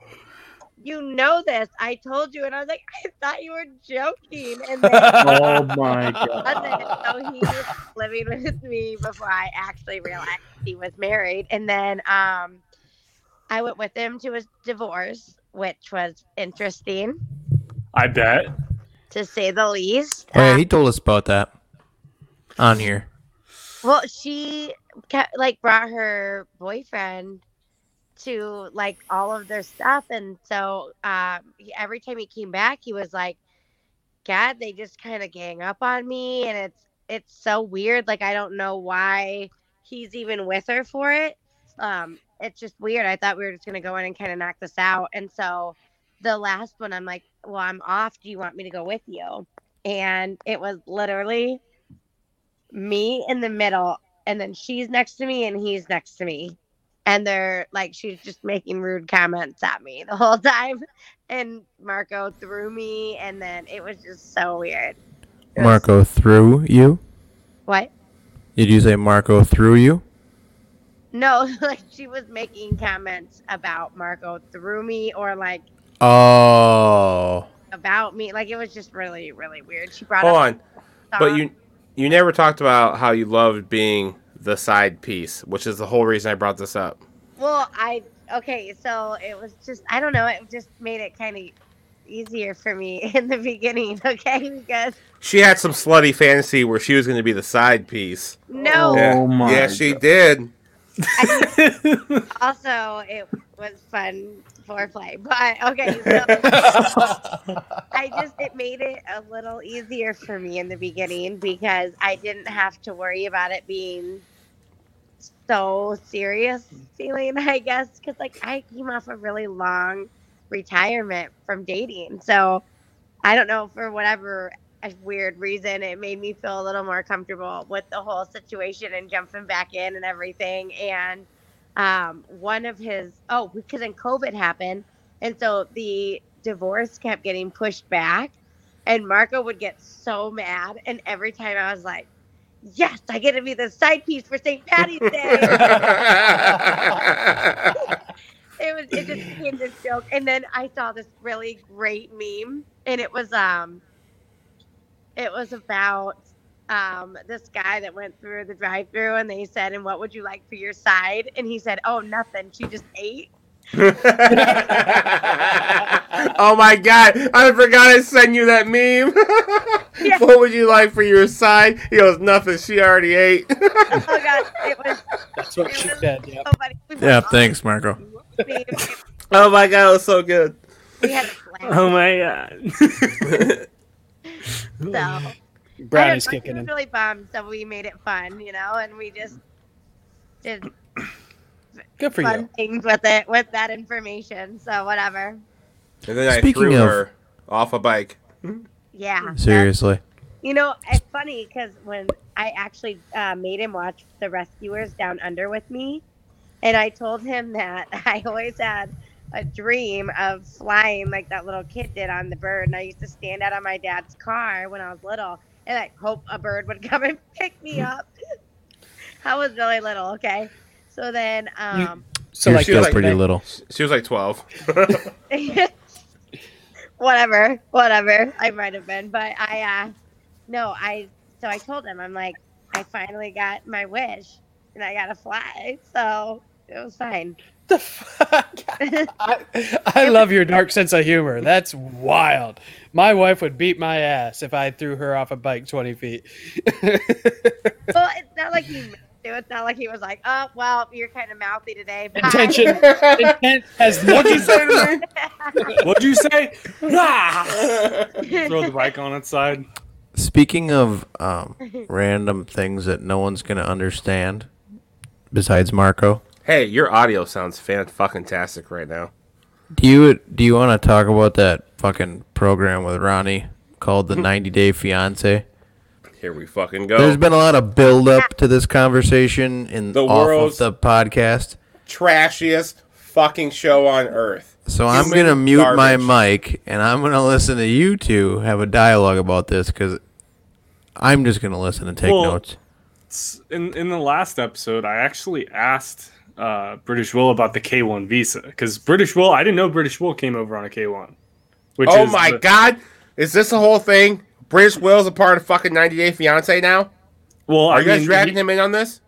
you know this. I told you. And I was like, I thought you were joking. And then Oh my god! so he was living with me before I actually realized he was married. And then um, I went with him to his divorce, which was interesting I bet. to say the least. oh yeah, Um, he told us about that on here. Well, she kept, like brought her boyfriend to like all of their stuff, and so um, he- every time he came back, he was like, "God, they just kind of gang up on me," and it's it's so weird. Like I don't know why he's even with her for it. Um, it's just weird. I thought we were just gonna go in and kind of knock this out, and so the last one, I'm like, "Well, I'm off. Do you want me to go with you?" And it was literally me in the middle and then she's next to me and he's next to me and they're like she's just making rude comments at me the whole time. And marco threw me and then it was just so weird. It was- Marco threw you? what? Did you say Marco threw you? no like she was making comments about marco threw me or like Oh. about me. Like it was just really really weird. She brought Hold up on, but you you never talked about how you loved being the side piece, which is the whole reason I brought this up. Well, I okay, so it was just I don't know, it just made it kind of easier for me in the beginning, okay? Because She had some slutty fantasy where she was going to be the side piece. no, Oh my yeah, she did. also it was fun foreplay, but okay, so I just it made it a little easier for me in the beginning because I didn't have to worry about it being so serious feeling, I guess, because like I came off a really long retirement from dating, so I don't know for whatever a weird reason it made me feel a little more comfortable with the whole situation and jumping back in and everything. And um, one of his oh because then covid happened and so the divorce kept getting pushed back and marco would get so mad and every time i was like yes i get to be the side piece for st patty's day. It was it just became this joke and then i saw this really great meme and it was um it was about um this guy that went through the drive through and they said and what would you like for your side and he said oh nothing she just ate oh my god, I forgot I sent you that meme. Yeah. What would you like for your side? He goes, nothing, she already ate. oh god it was That's what she was said. Yeah. so Yeah, thanks, Marco. oh my god, it was so good. we had a blast. oh my god. so Brownie's I don't kicking he was in. really bummed so we made it fun you know and we just did Good for fun you. things with it with that information so whatever And then I Speaking threw of- her off a bike. yeah Seriously. You know, it's funny because when I actually uh, made him watch The Rescuers Down Under with me, and I told him that I always had a dream of flying like that little kid did on the bird. And I used to stand out on my dad's car when I was little and like hope a bird would come and pick me up. I was really little, okay? So then, um, So You're like still like pretty yesterday- little. She was like 12. whatever, whatever. I might have been, but I, uh, no, I, so I told him, I'm like, I finally got my wish. and I got to fly. So it was fine. The fuck? I, I love your dark sense of humor. That's wild. My wife would beat my ass if I threw her off a bike 20 feet. well, it's not like he meant to. It's not like he was like, oh, well, you're kind of mouthy today. Bye." Intention intent has What'd you say to me? What'd you say? Throw the bike on its side. Speaking of um, random things that no one's gonna understand, besides Marco, Hey, your audio sounds fan fucking tastic right now. do you do you want to talk about that fucking program with Ronnie called the hmm. 90 Day Fiance? Here we fucking go. There's been a lot of build up to this conversation in The off world's- of the podcast. trashiest fucking show on earth. So I'm gonna mute my mic and I'm gonna listen to you two have a dialogue about this because I'm just gonna listen and take Well- notes. In in the last episode, I actually asked uh, British Will about the K1 visa because British Will, I didn't know British Will came over on a K1. Which Oh is my the- god, is this the whole thing? British Will's a part of fucking 90 Day Fiance now. Well, Are I you guys mean, dragging he- him in on this?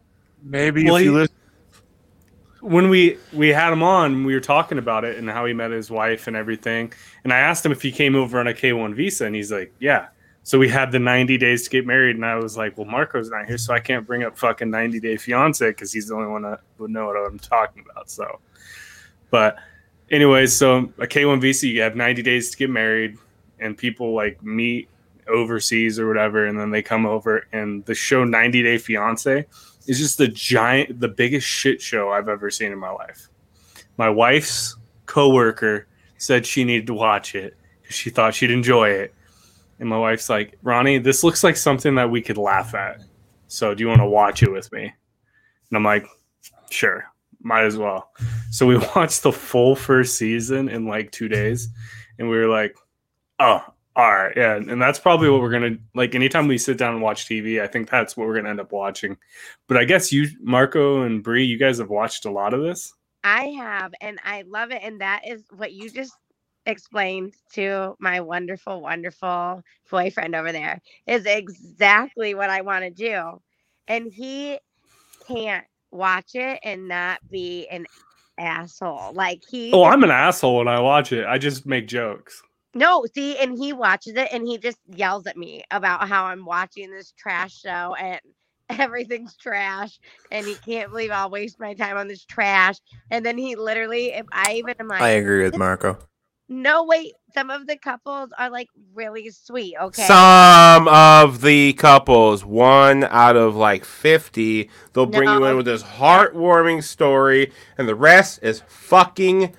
Maybe Well, if you he- listen. when we we had him on, we were talking about it and how he met his wife and everything. And I asked him if he came over on a K1 visa, and he's like, "Yeah." So we had the 90 days to get married, and I was like, "Well, Marco's not here, so I can't bring up fucking 90 Day Fiance because he's the only one that would know what I'm talking about." So, but anyways, so a K1 visa, you have 90 days to get married, and people like meet overseas or whatever, and then they come over, and the show 90 Day Fiance is just the giant, the biggest shit show I've ever seen in my life. My wife's coworker said she needed to watch it because she thought she'd enjoy it, and my wife's like, "Ronnie, this looks like something that we could laugh at. So do you want to watch it with me?" And I'm like, "Sure, might as well." So we watched the full first season in like two days, and we were like, "Oh." All right, yeah, and that's probably what we're gonna like. Anytime we sit down and watch TV, I think that's what we're gonna end up watching. But I guess you, Marco and Bree, you guys have watched a lot of this. I have, and I love it. And that is what you just explained to my wonderful, wonderful boyfriend over there is exactly what I want to do. And he can't watch it and not be an asshole. Like he Oh, I'm an asshole when I watch it. I just make jokes. No, see, and he watches it and he just yells at me about how I'm watching this trash show and everything's trash and he can't believe I'll waste my time on this trash. And then he literally, if I even am like, I agree with Marco. No, wait, some of the couples are like really sweet. Okay. Some of the couples, one out of like 50, they'll bring you in with this heartwarming story, and the rest is fucking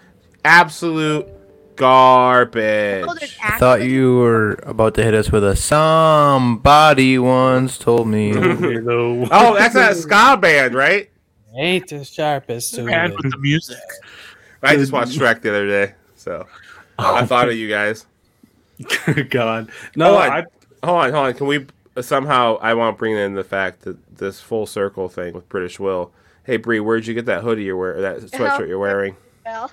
absolute garbage. I thought you were about to hit us with a somebody once told me. Oh, that's a ska band, right? Ain't the sharpest And suited. with the music. I just watched Shrek the other day, so I thought of you guys. God, no, Hold on. I, Hold on, hold on. Can we somehow? I want to bring in the fact that this full circle thing with British Will. Hey, Bree, where'd you get that hoodie you're wearing? That sweatshirt you're wearing? Well,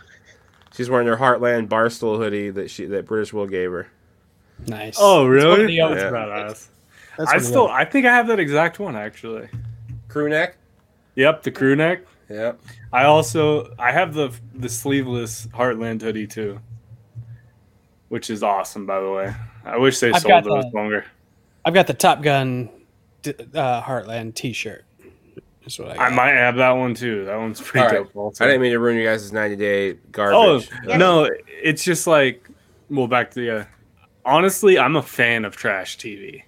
She's wearing her Heartland Barstool hoodie that she that British Will gave her. Nice. oh That's one of really? the That's Yeah. badass. That's I one still, I think I have that exact one actually. Crew neck. Yep, the crew neck. Yep. I also, I have the the sleeveless Heartland hoodie too, which is awesome by the way. I wish they I've sold those the- longer. I've got the Top Gun uh, Heartland T-shirt. That's what I got. I might have that one too. That one's pretty All right. dope. Also. I didn't mean to ruin you guys' 90 day Oh garbage. Yeah. no, it's just like well, back to the. Uh, honestly, I'm a fan of trash TV.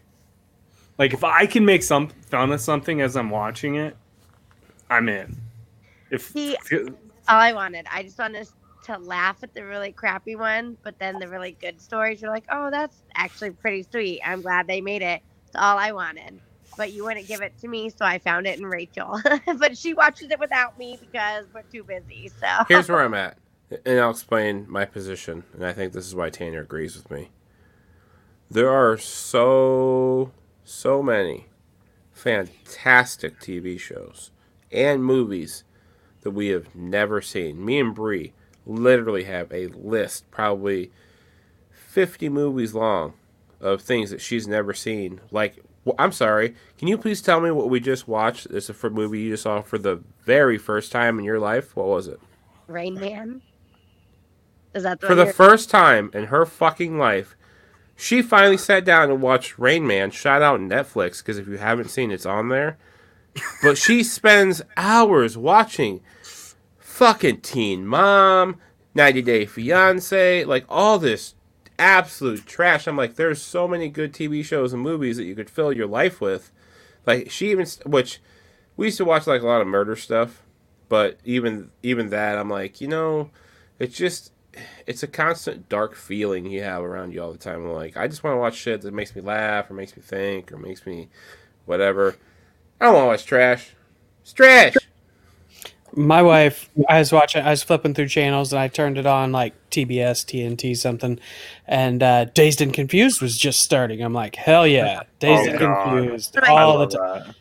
Like if I can make some fun of something as I'm watching it, I'm in. If See, all I wanted, I just wanted to laugh at the really crappy one, but then the really good stories, you're like, oh, that's actually pretty sweet. I'm glad they made it. It's all I wanted. But you wouldn't give it to me, so I found it in Rachel. but she watches it without me because we're too busy. So Here's where I'm at, and I'll explain my position. And I think this is why Tanya agrees with me. There are so so many fantastic TV shows and movies that we have never seen. Me and Bree literally have a list, probably 50 movies long, of things that she's never seen, like Well, I'm sorry. Can you please tell me what we just watched? It's a movie you just saw for the very first time in your life. What was it? Rain Man. Is that the For the you're- first time in her fucking life, she finally sat down and watched Rain Man. Shout out Netflix because if you haven't seen, it's on there. But she spends hours watching fucking Teen Mom, 90 Day Fiance, like all this absolute trash. I'm like, there's so many good TV shows and movies that you could fill your life with. Like she even, which we used to watch like a lot of murder stuff, but even even that, I'm like, you know, it's just it's a constant dark feeling you have around you all the time. I'm like, I just want to watch shit that makes me laugh or makes me think or makes me whatever. I don't want to watch trash. It's trash. My wife, I was watching, I was flipping through channels and I turned it on like TBS, TNT, something, and uh, Dazed and Confused was just starting. I'm like, hell yeah, Dazed Oh, and God. Confused all the time. that.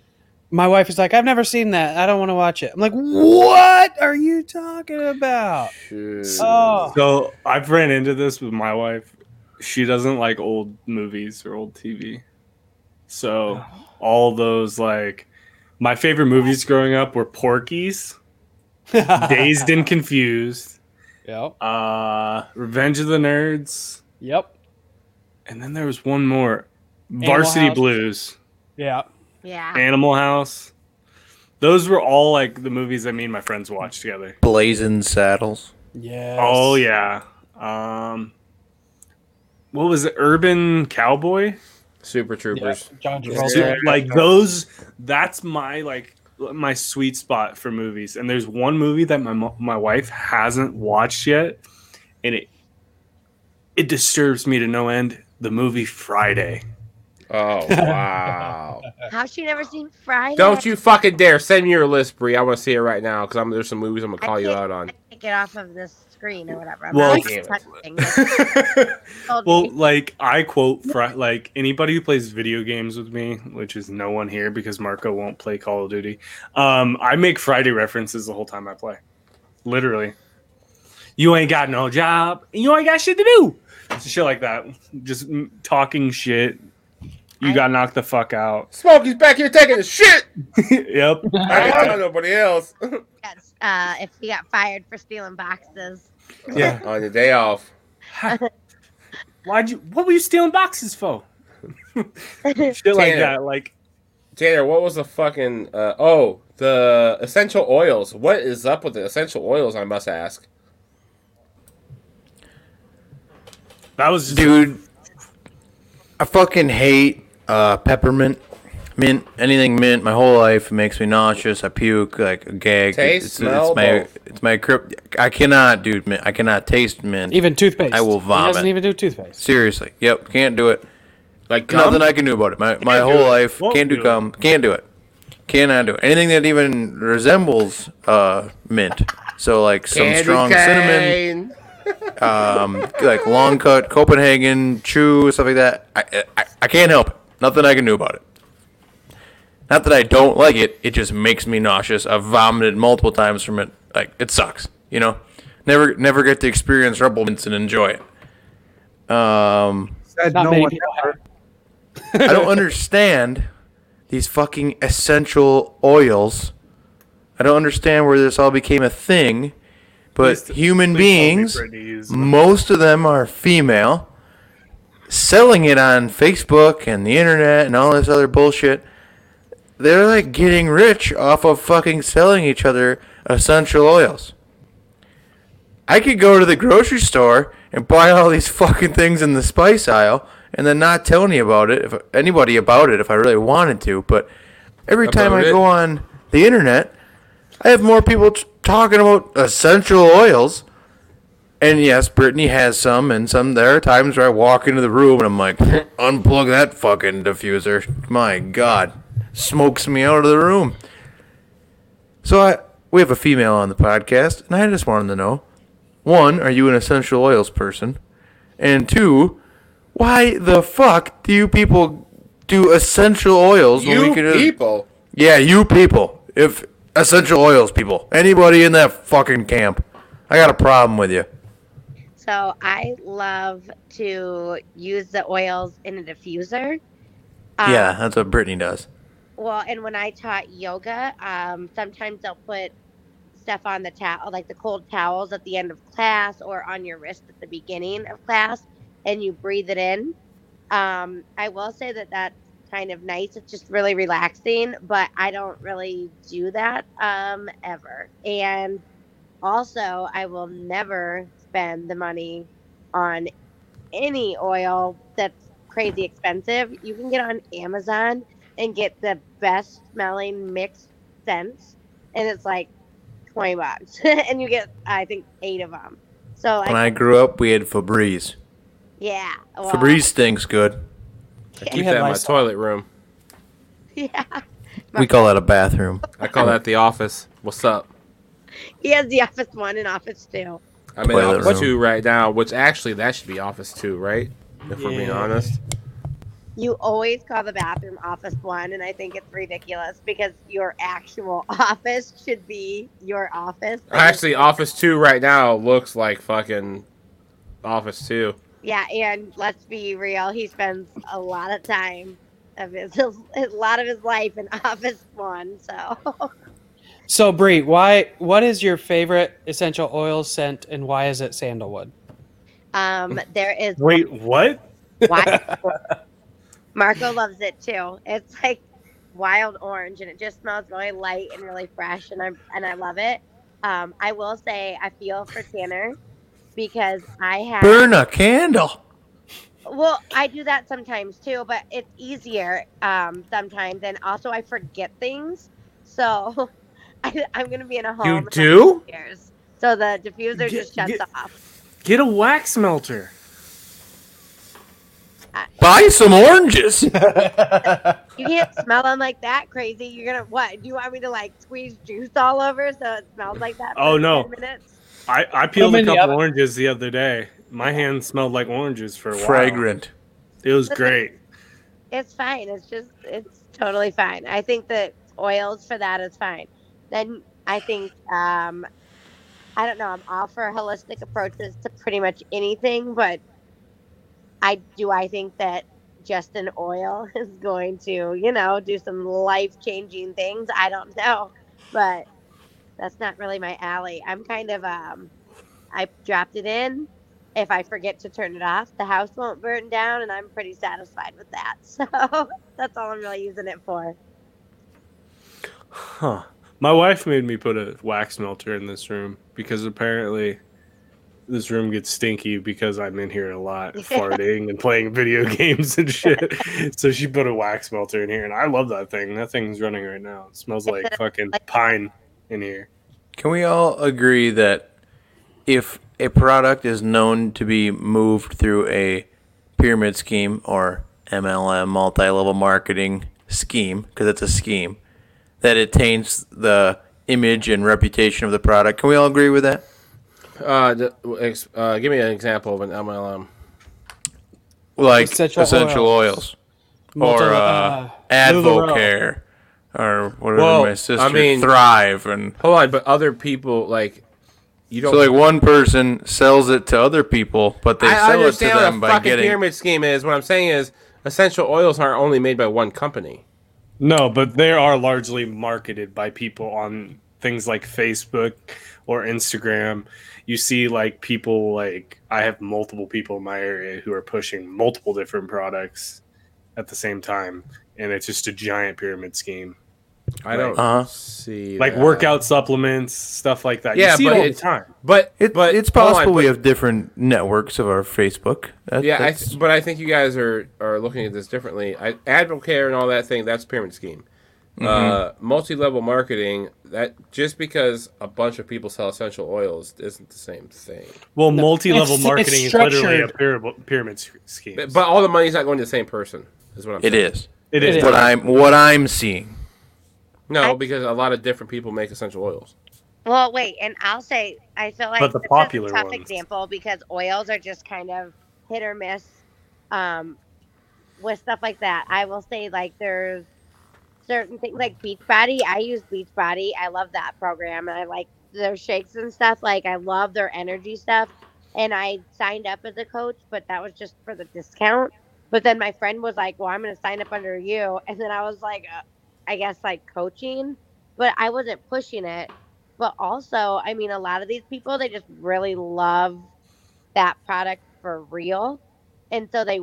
My wife is like, I've never seen that. I don't want to watch it. I'm like, what are you talking about? Shit. Oh, So I've ran into this with my wife. She doesn't like old movies or old TV. So all those like my favorite movies growing up were Porky's, Dazed and Confused, Yep. uh, Revenge of the Nerds, Yep. and then there was one more, Varsity House. Blues, Yeah. Yeah. Animal House. Those were all like the movies that me and my friends watched together. Blazing Saddles. Yes. Oh yeah. Um, what was it? Urban Cowboy. Super Yeah. Troopers. John So, Travolta. like those that's my like my sweet spot for movies and there's one movie that my my wife hasn't watched yet and it it disturbs me to no end the movie friday Oh wow! How's she never seen Friday? Don't you fucking dare send me your list, Bree. I want to see it right now because there's some movies I'm gonna call you out on. Take it off of this screen or whatever. I'm Well- not touching it. Told well like i quote fri- like anybody who plays video games with me which is no one here because marco won't play call of duty um i make friday references the whole time i play. Literally. You ain't got no job. You ain't got shit to do. Shit like that. Just talking shit you I- got knocked the fuck out Smokey's back here taking a shit. yep I don't know nobody else. Yes, uh, if he got fired for stealing boxes. Yeah. on the day off. why'd you what were you stealing boxes for shit like that like Tanner, what was the fucking? Uh, oh, the essential oils. What is up with the essential oils? I must ask. that was just Dude, I fucking hate uh, peppermint, mint, anything mint. My whole life it makes me nauseous. I puke, like a gag. Taste, it's, smell, it's my, both. it's my crypt. I cannot, dude. Mint. I cannot taste mint. Even toothpaste. I will vomit. He doesn't even do toothpaste. Seriously. Yep. Can't do it. Like gum? Nothing I can do about it. My my whole it. life Won't can't do do it. gum. Can't do it. Cannot do it. Anything that even resembles uh, mint. So like some Candy strong cinnamon. um, like long cut Copenhagen chew stuff like that. I, I I can't help it. Nothing I can do about it. Not that I don't like it. It just makes me nauseous. I've vomited multiple times from it. Like it sucks. You know, never never get to experience Rebel Mints and enjoy it. Um, Said Not no many one ever. I don't understand these fucking essential oils. I don't understand where this all became a thing. But Please- human please beings, Brittany used them. most of them are female, selling it on Facebook and the internet and all this other bullshit. They're like getting rich off of fucking selling each other essential oils. I could go to the grocery store and buy all these fucking things in the spice aisle and then not tell any about it if anybody about it if I really wanted to, but every time I it? go on the internet, I have more people t- talking about essential oils. And yes, Brittany has some, and some. There are times where I walk into the room and I'm like, unplug that fucking diffuser. My God, smokes me out of the room. So I, we have a female on the podcast, and I just wanted to know: one, are you an essential oils person? And two, why the fuck do you people do essential oils when You people. Yeah, you people. If essential oils people, anybody in that fucking camp, I got a problem with you. So I love to use the oils in a diffuser Um, yeah, that's what Brittany does. Well, and when I taught yoga, um, sometimes they'll put stuff on the towel, like the cold towels at the end of class or on your wrist at the beginning of class, and you breathe it in. Um, I will say that that's kind of nice. It's just really relaxing, but I don't really do that um, ever. And also, I will never spend the money on any oil that's crazy expensive. You can get on Amazon and get the best smelling mixed scents, and it's like twenty bucks, and you get I think eight of them. So When like, I grew up, we had Febreze. yeah, well, Febreze stinks good. I keep that in my Lysol. toilet room. yeah. We call that a bathroom. I call that the office. What's up? He has the Office One and Office Two. I'm in Toilet office room. two right now, which actually that should be office two, right? If we're being honest. You always call the bathroom Office One, and I think it's ridiculous because your actual office should be your office. Actually, office two right now looks like fucking office two. Yeah, and let's be real, he spends a lot of time of his, a lot of his life in Office One. So So Bree, why? What is your favorite essential oil scent, and why is it sandalwood? um, there is Wait, what? Why? Marco loves it too. It's like wild orange, and it just smells really light and really fresh, and I and I love it. Um, I will say I feel for Tanner because I have Burn a candle. Well, I do that sometimes too, but it's easier um, sometimes, and also I forget things. So I, I'm gonna be in a home. You do? Years, so the diffuser Get- just shuts get- off. Get a wax melter. Uh, Buy some oranges. You can't smell them like that crazy. You're gonna what? Do you want me to like squeeze juice all over so it smells like that? Oh, for Oh, no. I, I peeled a couple oven. oranges the other day. My hand smelled like oranges for a while. Fragrant. It was great. It's fine. It's just it's totally fine. I think that oils for that is fine. Then I think um I don't know, I'm all for holistic approaches to pretty much anything, but I do I think that just an oil is going to, you know, do some life changing things. I don't know. But that's not really my alley. I'm kind of um I dropped it in. If I forget to turn it off, the house won't burn down, and I'm pretty satisfied with that. So that's all I'm really using it for. Huh. My wife made me put a wax melter in this room because apparently this room gets stinky because I'm in here a lot farting and playing video games and shit. so she put a wax melter in here and I love that thing. That thing's running right now. It smells like fucking pine in here. Can we all agree that if a product is known to be moved through a pyramid scheme or MLM, multi level marketing scheme, because it's a scheme, that it taints the image and reputation of the product? Can we all agree with that? Uh, d- ex- uh, give me an example of an MLM. Like Essential essential, oils. oils, or uh, Advocare, or whatever Well, my sister I mean- Thrive, and Hold on, but other people like you don't. so like one person sells it to other people, but they I sell it to understand what them a by fucking getting pyramid scheme is. What I'm saying is, essential oils aren't only made by one company. No, but they are largely marketed by people on things like Facebook or Instagram. You see, like people like I have multiple people in my area who are pushing multiple different products at the same time, and it's just a giant pyramid scheme. I don't Uh-huh. see Like that. workout supplements, stuff like that. Yeah, you see but it all it's- the time. But It, but it's hold on, possible we but- have different networks of our Facebook. That, Yeah, I, but I think you guys are, are looking at this differently. I, Advocare and all that thing, that's pyramid scheme. Mm-hmm. Uh, multi-level marketing, that just because a bunch of people sell essential oils isn't the same thing. Well, multi-level marketing is literally a pyramid, pyramid scheme. But, but all the money's not going to the same person, is what I'm it saying. is. it it is. is. What I'm what I'm seeing. No, I- because a lot of different people make essential oils. Well, wait, and I'll say I feel like But the popular a tough ones. example because oils are just kind of hit or miss um, with stuff like that. I will say like there's certain things like Beachbody. I use Beachbody. I love that program, and I like their shakes and stuff. Like I love their energy stuff, and I signed up as a coach, but that was just for the discount. But then my friend was like, "Well, I'm going to sign up under you," and then I was like, uh, "I guess like coaching," but I wasn't pushing it. But also, I mean, a lot of these people they just really love that product for real, and so they,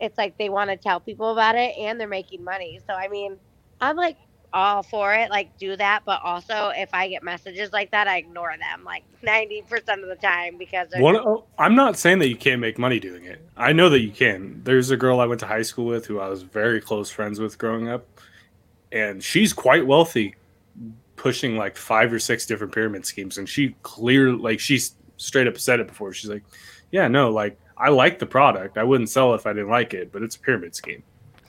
it's like they want to tell people about it, and they're making money. So I mean, I'm like all for it, like do that. But also, if I get messages like that, I ignore them like 90% of the time because One, oh, I'm not saying that you can't make money doing it. I know that you can. There's a girl I went to high school with who I was very close friends with growing up, and she's quite wealthy, pushing like five or six different pyramid schemes. And she clear, like she's straight up said it before. She's like, "Yeah, no, like I like the product. I wouldn't sell it if I didn't like it, but it's a pyramid scheme."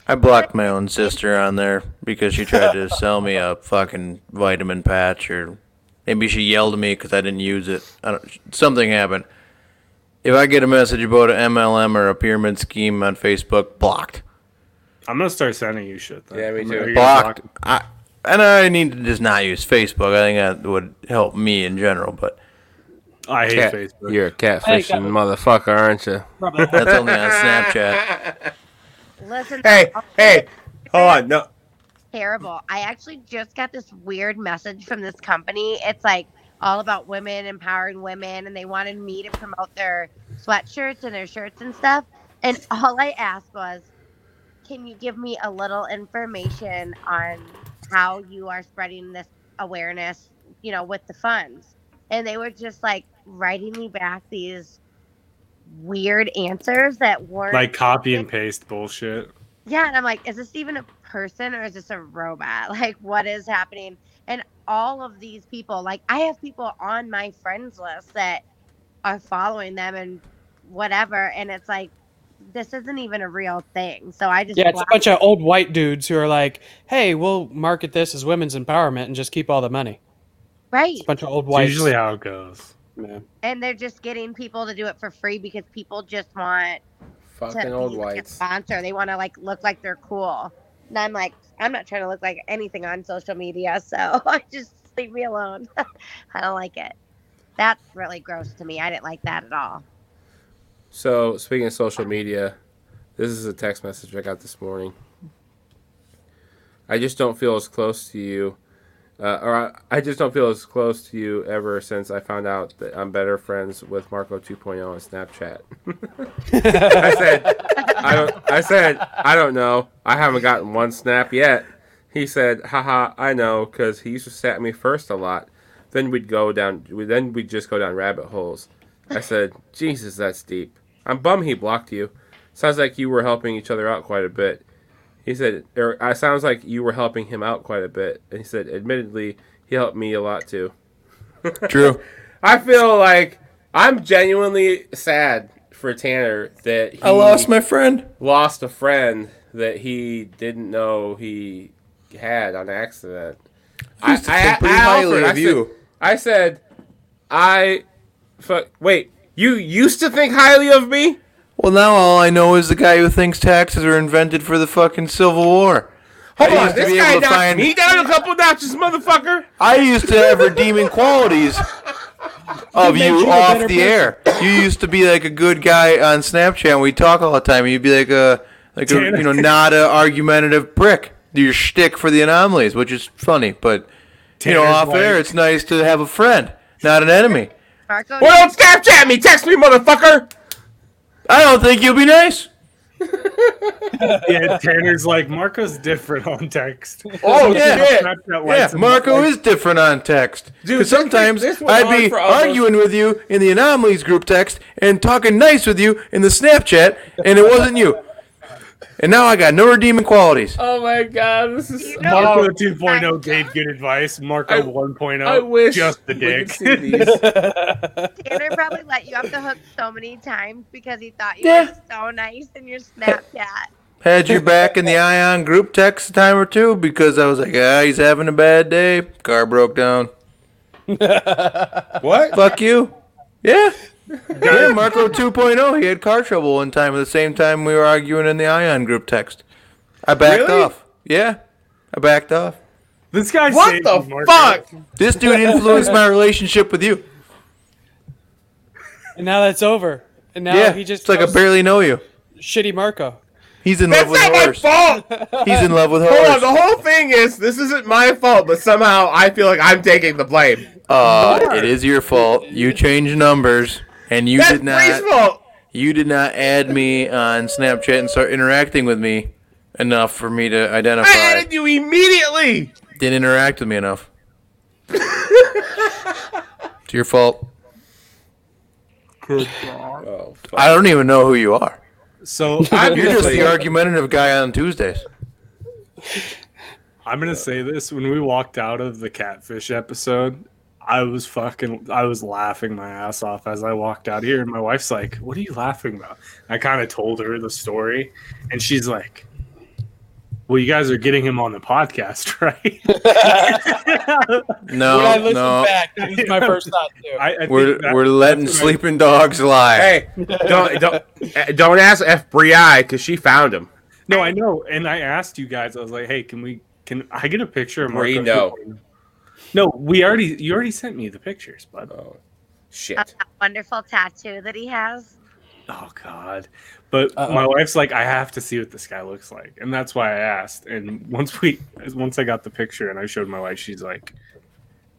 I blocked my own sister on there because she tried to sell me a fucking vitamin patch, or maybe she yelled at me because I didn't use it. Something happened. If I get a message about an MLM or a pyramid scheme on Facebook, blocked. I'm gonna start sending you shit. Then. Yeah, me too. Are you gonna Blocked. I, and I need to just not use Facebook. I think that would help me in general, but I hate Cat- Facebook. You're a think catfishing motherfucker, aren't you? That's only on Snapchat. listen. Hey, hey, hold on. No, terrible. I actually just got this weird message from this company. It's like all about women, empowering women, and they wanted me to promote their sweatshirts and their shirts and stuff. And all I asked was, can you give me a little information on how you are spreading this awareness, you know, with the funds? And they were just like writing me back these weird answers that weren't like copy and paste bullshit. yeah, and I'm like, is this even a person or is this a robot? Like, what is happening? And all of these people, like, I have people on my friends list that are following them and whatever, and it's like, this isn't even a real thing. So I just Yeah, it's a blocked- bunch of old white dudes who are like, "Hey, we'll market this as women's empowerment and just keep all the money." right, It's a bunch of old It's whites. usually how it goes. Yeah. and they're just getting people to do it for free because people just want fucking to old be like a whites. sponsor. They want to like look like they're cool. And I'm like, I'm not trying to look like anything on social media, so I just leave me alone. I don't like it. That's really gross to me. I didn't like that at all. So, speaking of social media, this is a text message I got this morning. I just don't feel as close to you, uh, or I, I just don't feel as close to you ever since I found out that I'm better friends with Marco 2.0 on Snapchat. I said, I don't. I said, I don't know. I haven't gotten one snap yet. He said, haha, I know, because he used to snap me first a lot. Then we'd go down. Then we'd just go down rabbit holes. I said, Jesus, that's deep. I'm bummed he blocked you. Sounds like you were helping each other out quite a bit. He said, or it sounds like you were helping him out quite a bit. And he said, admittedly, he helped me a lot too. True. I feel like I'm genuinely sad for Tanner that he I lost my friend. lost a friend that he didn't know he had on accident. I think pretty highly offered, I. Said, I said, I, fuck, wait, you used to think highly of me? Well, now all I know is the guy who thinks taxes are invented for the fucking Civil War. Hold I on, this guy able to knocked find- me down a couple notches, motherfucker. I used to have redeeming qualities of you you off better the air. You used to be like a good guy on Snapchat. and We talk all the time. and You'd be like a like a you know not a argumentative prick. Do your shtick for the anomalies, which is funny, but you know Tanner's off air, it's nice to have a friend, not an enemy. Marco, Well, don't Snapchat me, text me, motherfucker. I don't think you'll be nice. Yeah, Tanner's like Marco's different on text. Oh, Yeah. Yeah, Marco is different on text. Dude, Because this- sometimes this I'd be for almost- arguing with you in the anomalies group text and talking nice with you in the Snapchat, and it wasn't you. And now I got no redeeming qualities. Oh my god, this is. You know- Marco Oh, 2.0 gave good advice. Marco I- 1.0 I wish just the dick. could see these. Tanner probably let you off the hook so many times because he thought you Yeah. were so nice in your Snapchat. Had you back in the Ion group text a time or two because I was like, ah, he's having a bad day. Car broke down. what? Fuck you. Yeah. Yeah, Marco 2.0. He had car trouble one time at the same time we were arguing in the Ion group text. I backed Really? off. Yeah. I backed off. This guy What the Marco. fuck? This dude influenced my relationship with you. And now that's over. And now yeah. he just it's like I barely know you. shitty Marco. He's in That's love with not my fault. He's in love with Hold on. The whole thing is this isn't my fault, but somehow I feel like I'm taking the blame. Uh, it is your fault. You change numbers, and you That's did not. Bree's fault. You did not add me on Snapchat and start interacting with me enough for me to identify. I added you immediately. Didn't interact with me enough. it's your fault. Oh. I don't even know who you are. So You're just Obviously. the argumentative guy on Tuesdays. I'm gonna say this: when we walked out of the catfish episode, I was fucking, I was laughing my ass off as I walked out here, and my wife's like, "What are you laughing about?" I kind of told her the story, and she's like, "Well, you guys are getting him on the podcast, right?" No, when I listened no. back, that was my first thought too. I, I We're that- we're letting that's what sleeping dogs lie. Hey, don't don't eh, don't ask F Bree because she found him. No, I know, and I asked you guys. I was like, "Hey, can we? Can I get a picture of Bree, Marco?" No, we already. You already sent me the pictures, bud. Oh, shit. Of that wonderful tattoo that he has. Oh God! But Uh-oh. my wife's like, I have to see what this guy looks like, and that's why I asked. And once we, once I got the picture and I showed my wife, she's like,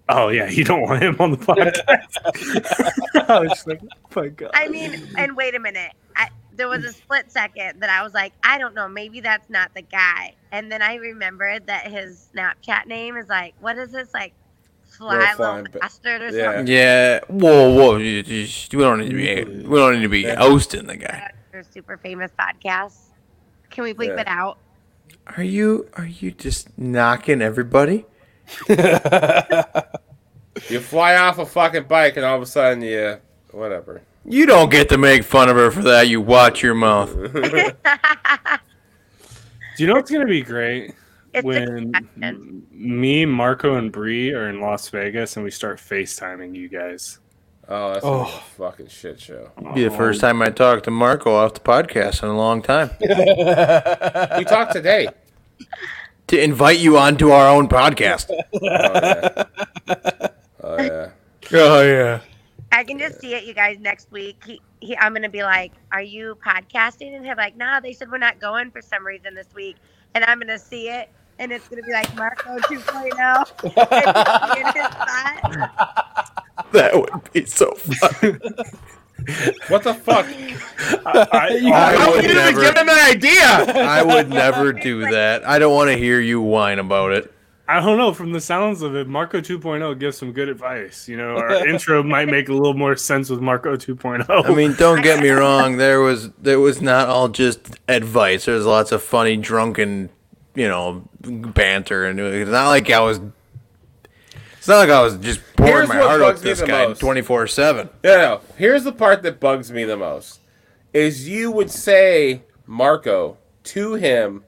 "Oh yeah, you don't want him on the podcast." I was just like, "Oh my God!" I mean, and wait a minute. I, there was a split second that I was like, I don't know, maybe that's not the guy. And then I remembered that his Snapchat name is like, what is this? Like, fly Little little flying bastard or yeah. something. Yeah. Whoa, whoa. you- you- mm-hmm. We don't need to be. We don't need to be ousting the guy. Or super famous podcast. Can we bleep Yeah. it out? Are you? Are you just knocking everybody? You fly off a fucking bike and all of a sudden you whatever. You don't get to make fun of her for that. You watch your mouth. Do you know what's gonna be great It's when expected. me, Marco, and Bree are in Las Vegas and we start FaceTiming you guys? Oh, that's Oh. a fucking shit show. Be the first time I talked to Marco off the podcast in a long time. We talked today. to invite you onto our own podcast. Oh yeah. Oh yeah. Oh yeah. I can just see it, you guys, next week. He, he, I'm going to be like, Are you podcasting? And he'll be like, Nah, they said we're not going for some reason this week. And I'm going to see it. And it's going to be like Marco 2.0. and he'll be in his spot. That would be so fun. What the fuck? I, I How would would you even never- give him an idea? I would never do that. I don't want to hear you whine about it. I don't know. From the sounds of it, Marco 2.0 gives some good advice. You know, our intro might make a little more sense with Marco 2.0. I mean, don't get me wrong. There was there was not all just advice. There was lots of funny, drunken, you know, banter, and it's not like I was. It's not like I was just pouring Here's my what heart out bugs to me this the guy most. twenty four seven. No, no. Here's the part that bugs me the most: is you would say Marco to him,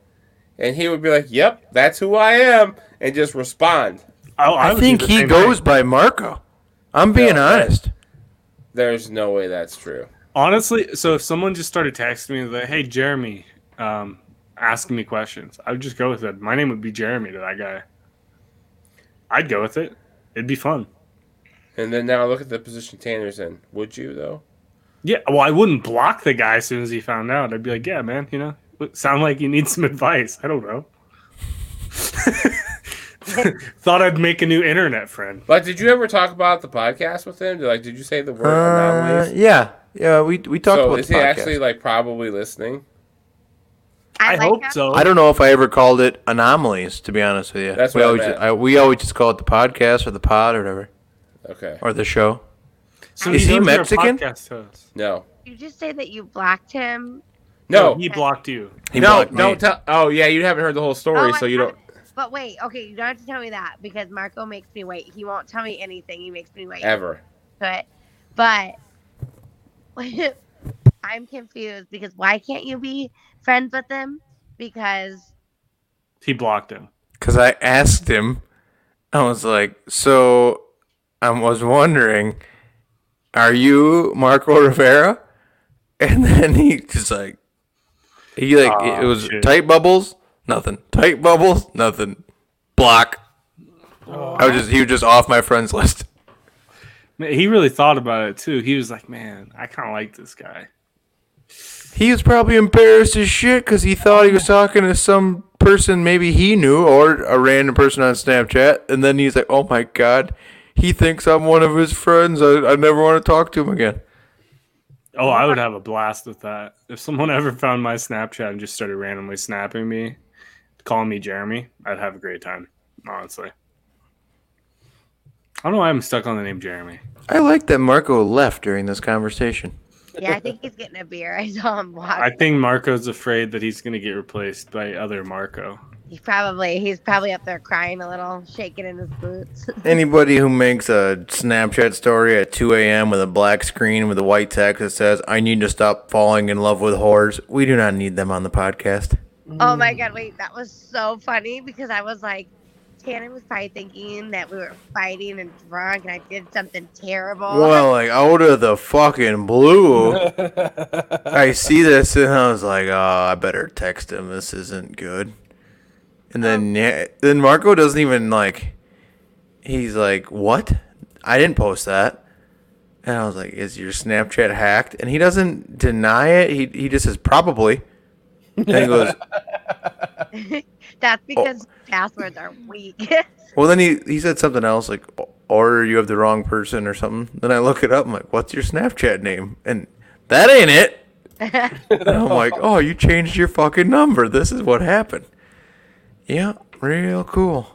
and he would be like, "Yep, that's who I am," and just respond. Oh, I would do think the he same goes thing. by Marco. I'm being No, honest. There's no way that's true. honestly. So if someone just started texting me like, "Hey, Jeremy," um, asking me questions, I would just go with it. My name would be Jeremy to that guy. I'd go with it. It'd be fun. And then now look at the position Tanner's in. Would you though? Yeah, well, I wouldn't block the guy as soon as he found out. I'd be like, "Yeah, man, you know, sound like you need some advice." I don't know. Thought I'd make a new internet friend. But did you ever talk about the podcast with him? Like, did you say the word Uh, yeah, yeah. We we talked So about is the he podcast. actually like probably listening? I, like hope him. so. I don't know if I ever called it anomalies. To be honest with you, That's we what I always meant. I, we always just call it the podcast or the pod or whatever Okay. or the show. So Is he knows you're a Mexican? podcast host. No. You just say that you blocked him? No. he blocked you. He no. blocked me. Don't tell. Oh yeah, you haven't heard the whole story, Oh, so I you don't. haven't. But wait, okay, you don't have to tell me that because Marco makes me wait. He won't tell me anything. He makes me wait Ever. to it. But I'm confused because why can't you be friends with him? Because He blocked him. Because I asked him, I was like, so I was wondering, are you Marco Rivera? And then he just like, he like, Aw, it was shit. tight bubbles, nothing. Tight bubbles, nothing. Block. I was just, he was just off my friends list. Man, He really thought about it too. He was like, "Man, I kind of like this guy." He was probably embarrassed as shit because he thought he was talking to some person maybe he knew or a random person on Snapchat, and then he's like, "Oh my god, he thinks I'm one of his friends. I, I never want to talk to him again." Oh, I would have a blast with that. If someone ever found my Snapchat and just started randomly snapping me, calling me Jeremy, I'd have a great time, honestly. I don't know why I'm stuck on the name Jeremy. I like that Marco left during this conversation. Yeah, I think he's getting a beer. I saw him walk. I think Marco's afraid that he's going to get replaced by other Marco. He probably he's probably up there crying a little, shaking in his boots. Anybody who makes a Snapchat story at 2 a.m. with a black screen with a white text that says, I need to stop falling in love with whores, we do not need them on the podcast. oh my god, wait, that was so funny because I was like, Tanner was probably thinking that we were fighting and drunk and I did something terrible. Well, like out of the fucking blue, I see this and I was like, oh, I better text him. This isn't good. And then, oh. yeah, then Marco doesn't even like, he's like, what? I didn't post that. And I was like, is your Snapchat hacked? And he doesn't deny it. He, he just says, probably. And he goes, That's because passwords are weak. Well, then he, he said something else like, or you have the wrong person or something. Then I look it up. I'm like, what's your Snapchat name? And that ain't it. and I'm like, oh, you changed your fucking number. This is what happened. Yeah, real cool.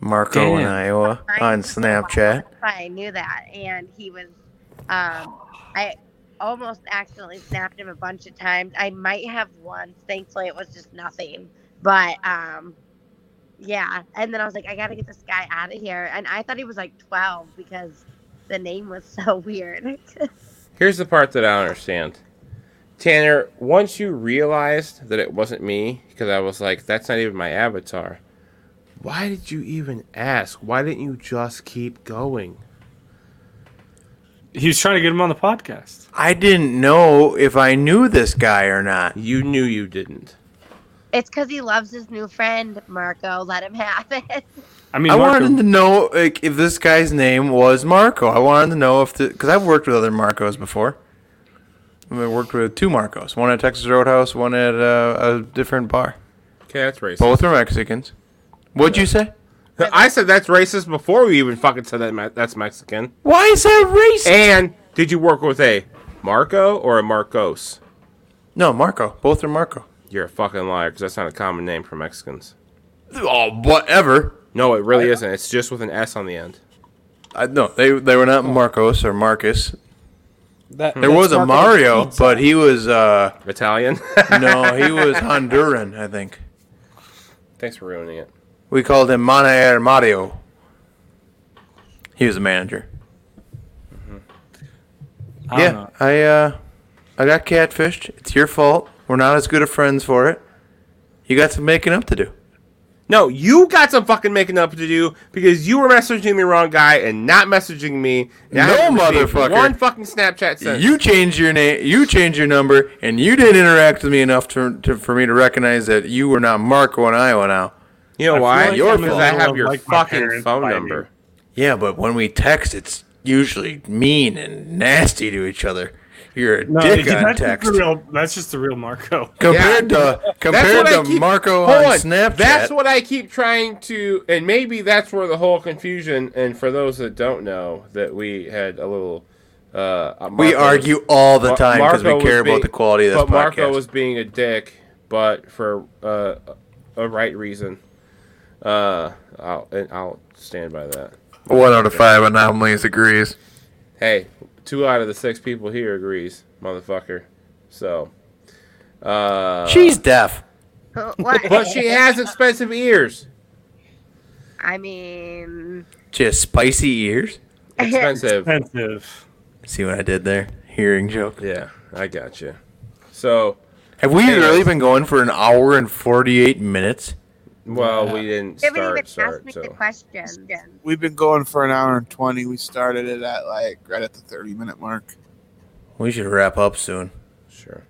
Marco in Damn. Iowa on Snapchat. I knew that, and he was. Um, I almost accidentally snapped him a bunch of times. I might have once. Thankfully, it was just nothing. But um, yeah. And then I was like, I gotta get this guy out of here. And I thought he was like 12 because the name was so weird. Here's the part that I don't understand. Tanner, once you realized that it wasn't me, because I was like, that's not even my avatar, why did you even ask? Why didn't you just keep going? He was trying to get him on the podcast. I didn't know if I knew this guy or not. You knew you didn't. It's because he loves his new friend Marco. Let him have it. I mean, I Marco, wanted to know like, if this guy's name was Marco. I wanted to know if the because I've worked with other Marcos before. I worked with two Marcos, one at Texas Roadhouse, one at uh, a different bar. Okay, that's racist. Both are Mexicans. What'd you say? I said that's racist before we even fucking said that me- that's Mexican. Why is that racist? And did you work with a Marco or a Marcos? no, Marco. Both are Marco. You're a fucking liar because that's not a common name for Mexicans. Oh, whatever. No, it really isn't. It's just with an S on the end. I, no, they they were not Marcos or Marcus. That, There was a Mario, but he was uh Italian. no, he was Honduran, I think. Thanks for ruining it. We called him Manaer Mario. He was a manager. I don't yeah, know. I uh, I got catfished. It's your fault. We're not as good of friends for it. You got some making up to do. No, you got some fucking making up to do because you were messaging the wrong guy and not messaging me. No, motherfucker. One fucking Snapchat since. You changed your name. You changed your number, and you didn't interact with me enough to, to for me to recognize that you were not Marco in Iowa now. You know I why? like Your because fault. I have your like, fucking phone fighting. number. Yeah, but when we text, it's usually mean and nasty to each other. You're a No, dick that's on just text. the real. That's just the real Marco. Compared Yeah. to compared to keep- Marco on on. Snapchat. That's what I keep trying to, and maybe that's where the whole confusion. And for those that don't know, that we had a little. Uh, we Marco was- argue all the time because we Marco was care being- about the quality of this But Marco was being a dick, but for uh, a right reason. Uh, I'll and I'll stand by that. One out of five anomalies agrees. Hey, two out of the six people here agrees, motherfucker. So, uh, She's deaf. but she has expensive ears. I mean, just spicy ears. Expensive. Expensive. See what I did there? Hearing joke. Yeah, I got you. So, Have we Anyways. really been going for an hour and forty-eight minutes? Well, we didn't you haven't even start. asked me Start the so. question. We've been going for an hour and 20. We started it at like right at the 30 minute mark. We should wrap up soon. Sure.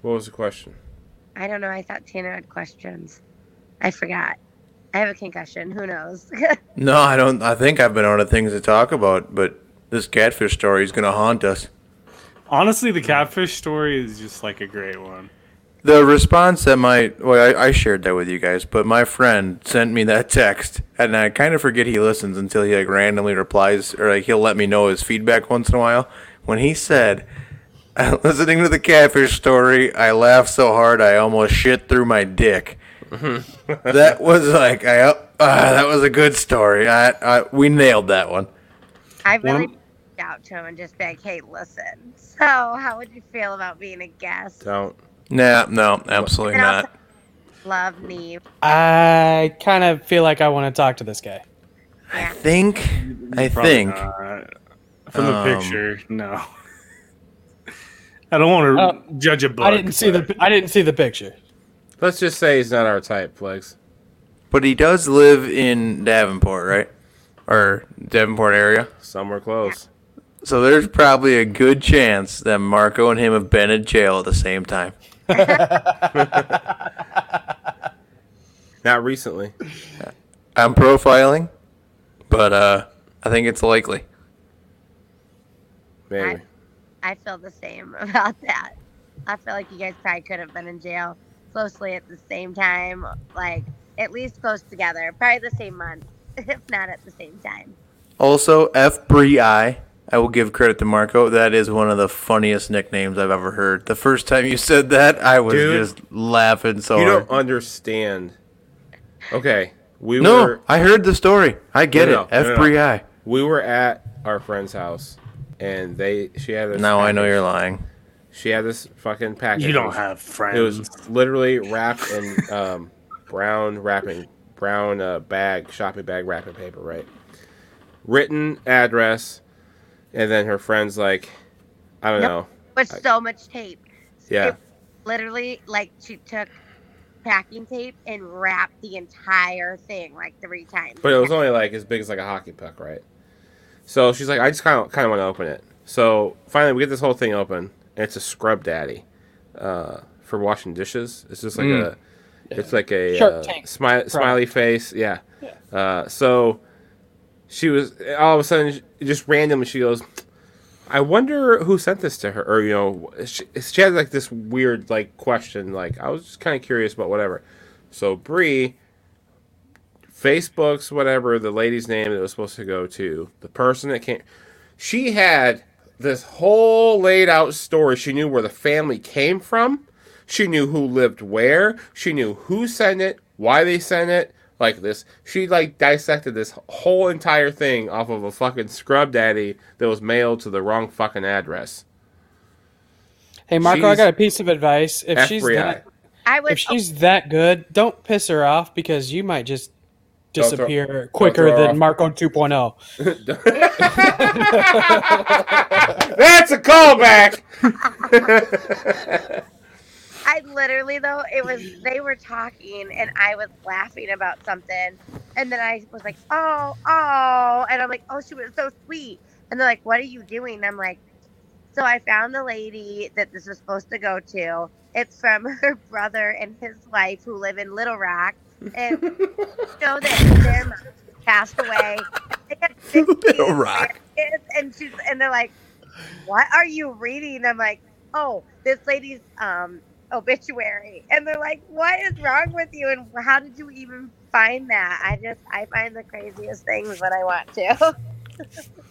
What was the question? I don't know. I thought Tanner had questions. I forgot. I have a concussion. Who knows? No, I don't. I think I've been out of things to talk about, but this catfish story is gonna haunt us. Honestly, the catfish story is just like a great one. The response that my well, I, I shared that with you guys, but my friend sent me that text, and I kind of forget he listens until he like randomly replies, or like he'll let me know his feedback once in a while. When he said, "Listening to the catfish story, I laughed so hard I almost shit through my dick." that was like I uh, that was a good story. I, I we nailed that one. I One really of- reached out to him and just be like, hey, listen. So, how would you feel about being a guest? Don't. Nah, no, absolutely not. Love me. I kind of feel like I want to talk to this guy. I think I Probably think not. from the Um, picture, no. I don't want to Uh, judge a book. I didn't see the I didn't see the picture. Let's just say he's not our type, Flex. But he does live in Davenport, right? Or Davenport area. Somewhere close. So there's probably a good chance that Marco and him have been in jail at the same time. Not recently. I'm profiling, but uh, I think it's likely. Maybe. I feel the same about that. I feel like you guys probably could have been in jail closely at the same time, like at least close together, probably the same month, if not at the same time. Also, F Bree I. I will give credit to Marco. That is one of the funniest nicknames I've ever heard. The first time you said that, I was Dude, just laughing so you hard. don't understand. Okay, we No, were I heard the story. I get No, no, it. F no, no. Bree I. we were at our friend's house, and they she had this. Now I know you're lying. She had this fucking package. You don't have friends. It was literally wrapped in um, brown wrapping, brown uh, bag, shopping bag wrapping paper, right? Written address, and then her friend's like, I don't Yep. know. With I- so much tape. Yeah, It literally, like, she took packing tape and wrapped the entire thing like three times. but it was only like as big as like a hockey puck, right? So she's like, I just kind of kind of want to open it. So finally, we get this whole thing open, and it's a scrub daddy uh, for washing dishes. It's just like Mm. a, it's like a uh, Tank smi- smiley face, yeah. Uh, so she was all of a sudden just randomly she goes, I wonder who sent this to her, or you know, she, she had like this weird like question. Like I was just kind of curious about whatever. So Bree, Facebook's whatever the lady's name that was supposed to go to, the person that came, she had this whole laid out story. She knew where the family came from. She knew who lived where. She knew who sent it, why they sent it, like this. She like dissected this whole entire thing off of a fucking scrub daddy that was mailed to the wrong fucking address. Hey Marco, I got a piece of advice. If she's that, I would if she's that good, don't piss her off because you might just Don't throw- disappear quicker than off. Marco oh. 2.0. That's a callback. I literally though it was they were talking and I was laughing about something and then I was like oh oh and I'm like oh she was so sweet and they're like what are you doing? And I'm like so I found the lady that this was supposed to go to. It's from her brother and his wife who live in Little Rock and know that their mom passed away They had 16 Little Rock. kids, and she's and they're like what are you reading? I'm like oh this lady's um obituary and they're like what is wrong with you and how did you even find that i just i find the craziest things when i want to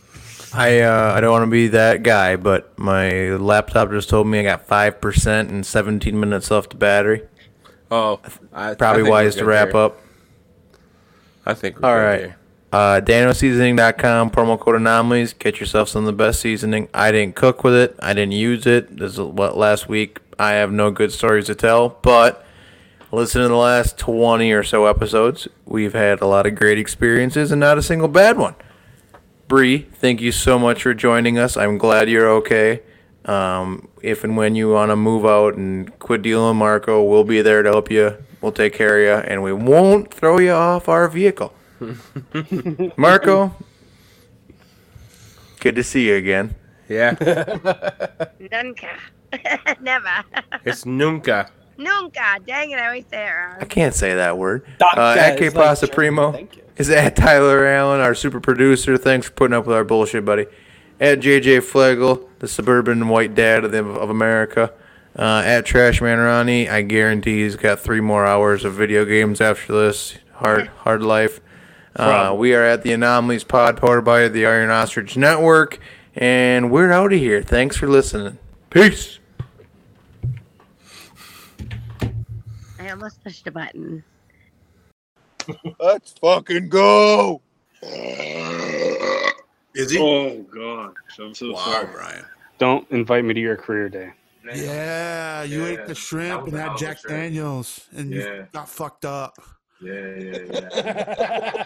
I uh, I don't want to be that guy, but my laptop just told me I got five percent and 17 minutes left of battery. Oh, I, Probably I wise to wrap here. up. I think we're All good here. Uh, DanielSeasoning.com, promo code anomalies. Get yourself some of the best seasoning. I didn't cook with it. I didn't use it. This is what last week. I have no good stories to tell, but listen to the last 20 or so episodes. We've had a lot of great experiences and not a single bad one. Bree, thank you so much for joining us. I'm glad you're okay. Um, if and when you want to move out and quit dealing with Marco, we'll be there to help you. We'll take care of you, and we won't throw you off our vehicle. Marco, good to see you again. Yeah, nunca never it's nunca. nunca dang it i always say it wrong. I can't say that word. Uh, at K is like Pasta Primo thank you. is at Tyler Allen, our super producer. Thanks for putting up with our bullshit, buddy. at JJ Flegel, the suburban white dad of, the, of America. Uh, at Trashman Ronnie, I guarantee he's got three more hours of video games after this. Hard, hard life. Uh, we are at the Anomalies Pod, powered by the Iron Ostrich Network, and we're out of here. Thanks for listening. Peace. Almost pushed a button. Let's fucking go. Is he? Oh god, I'm so wow, sorry. Brian. Don't invite me to your career day. Yeah, you ate the shrimp and had Jack Daniels, and Yeah. you got fucked up. Yeah, yeah, yeah.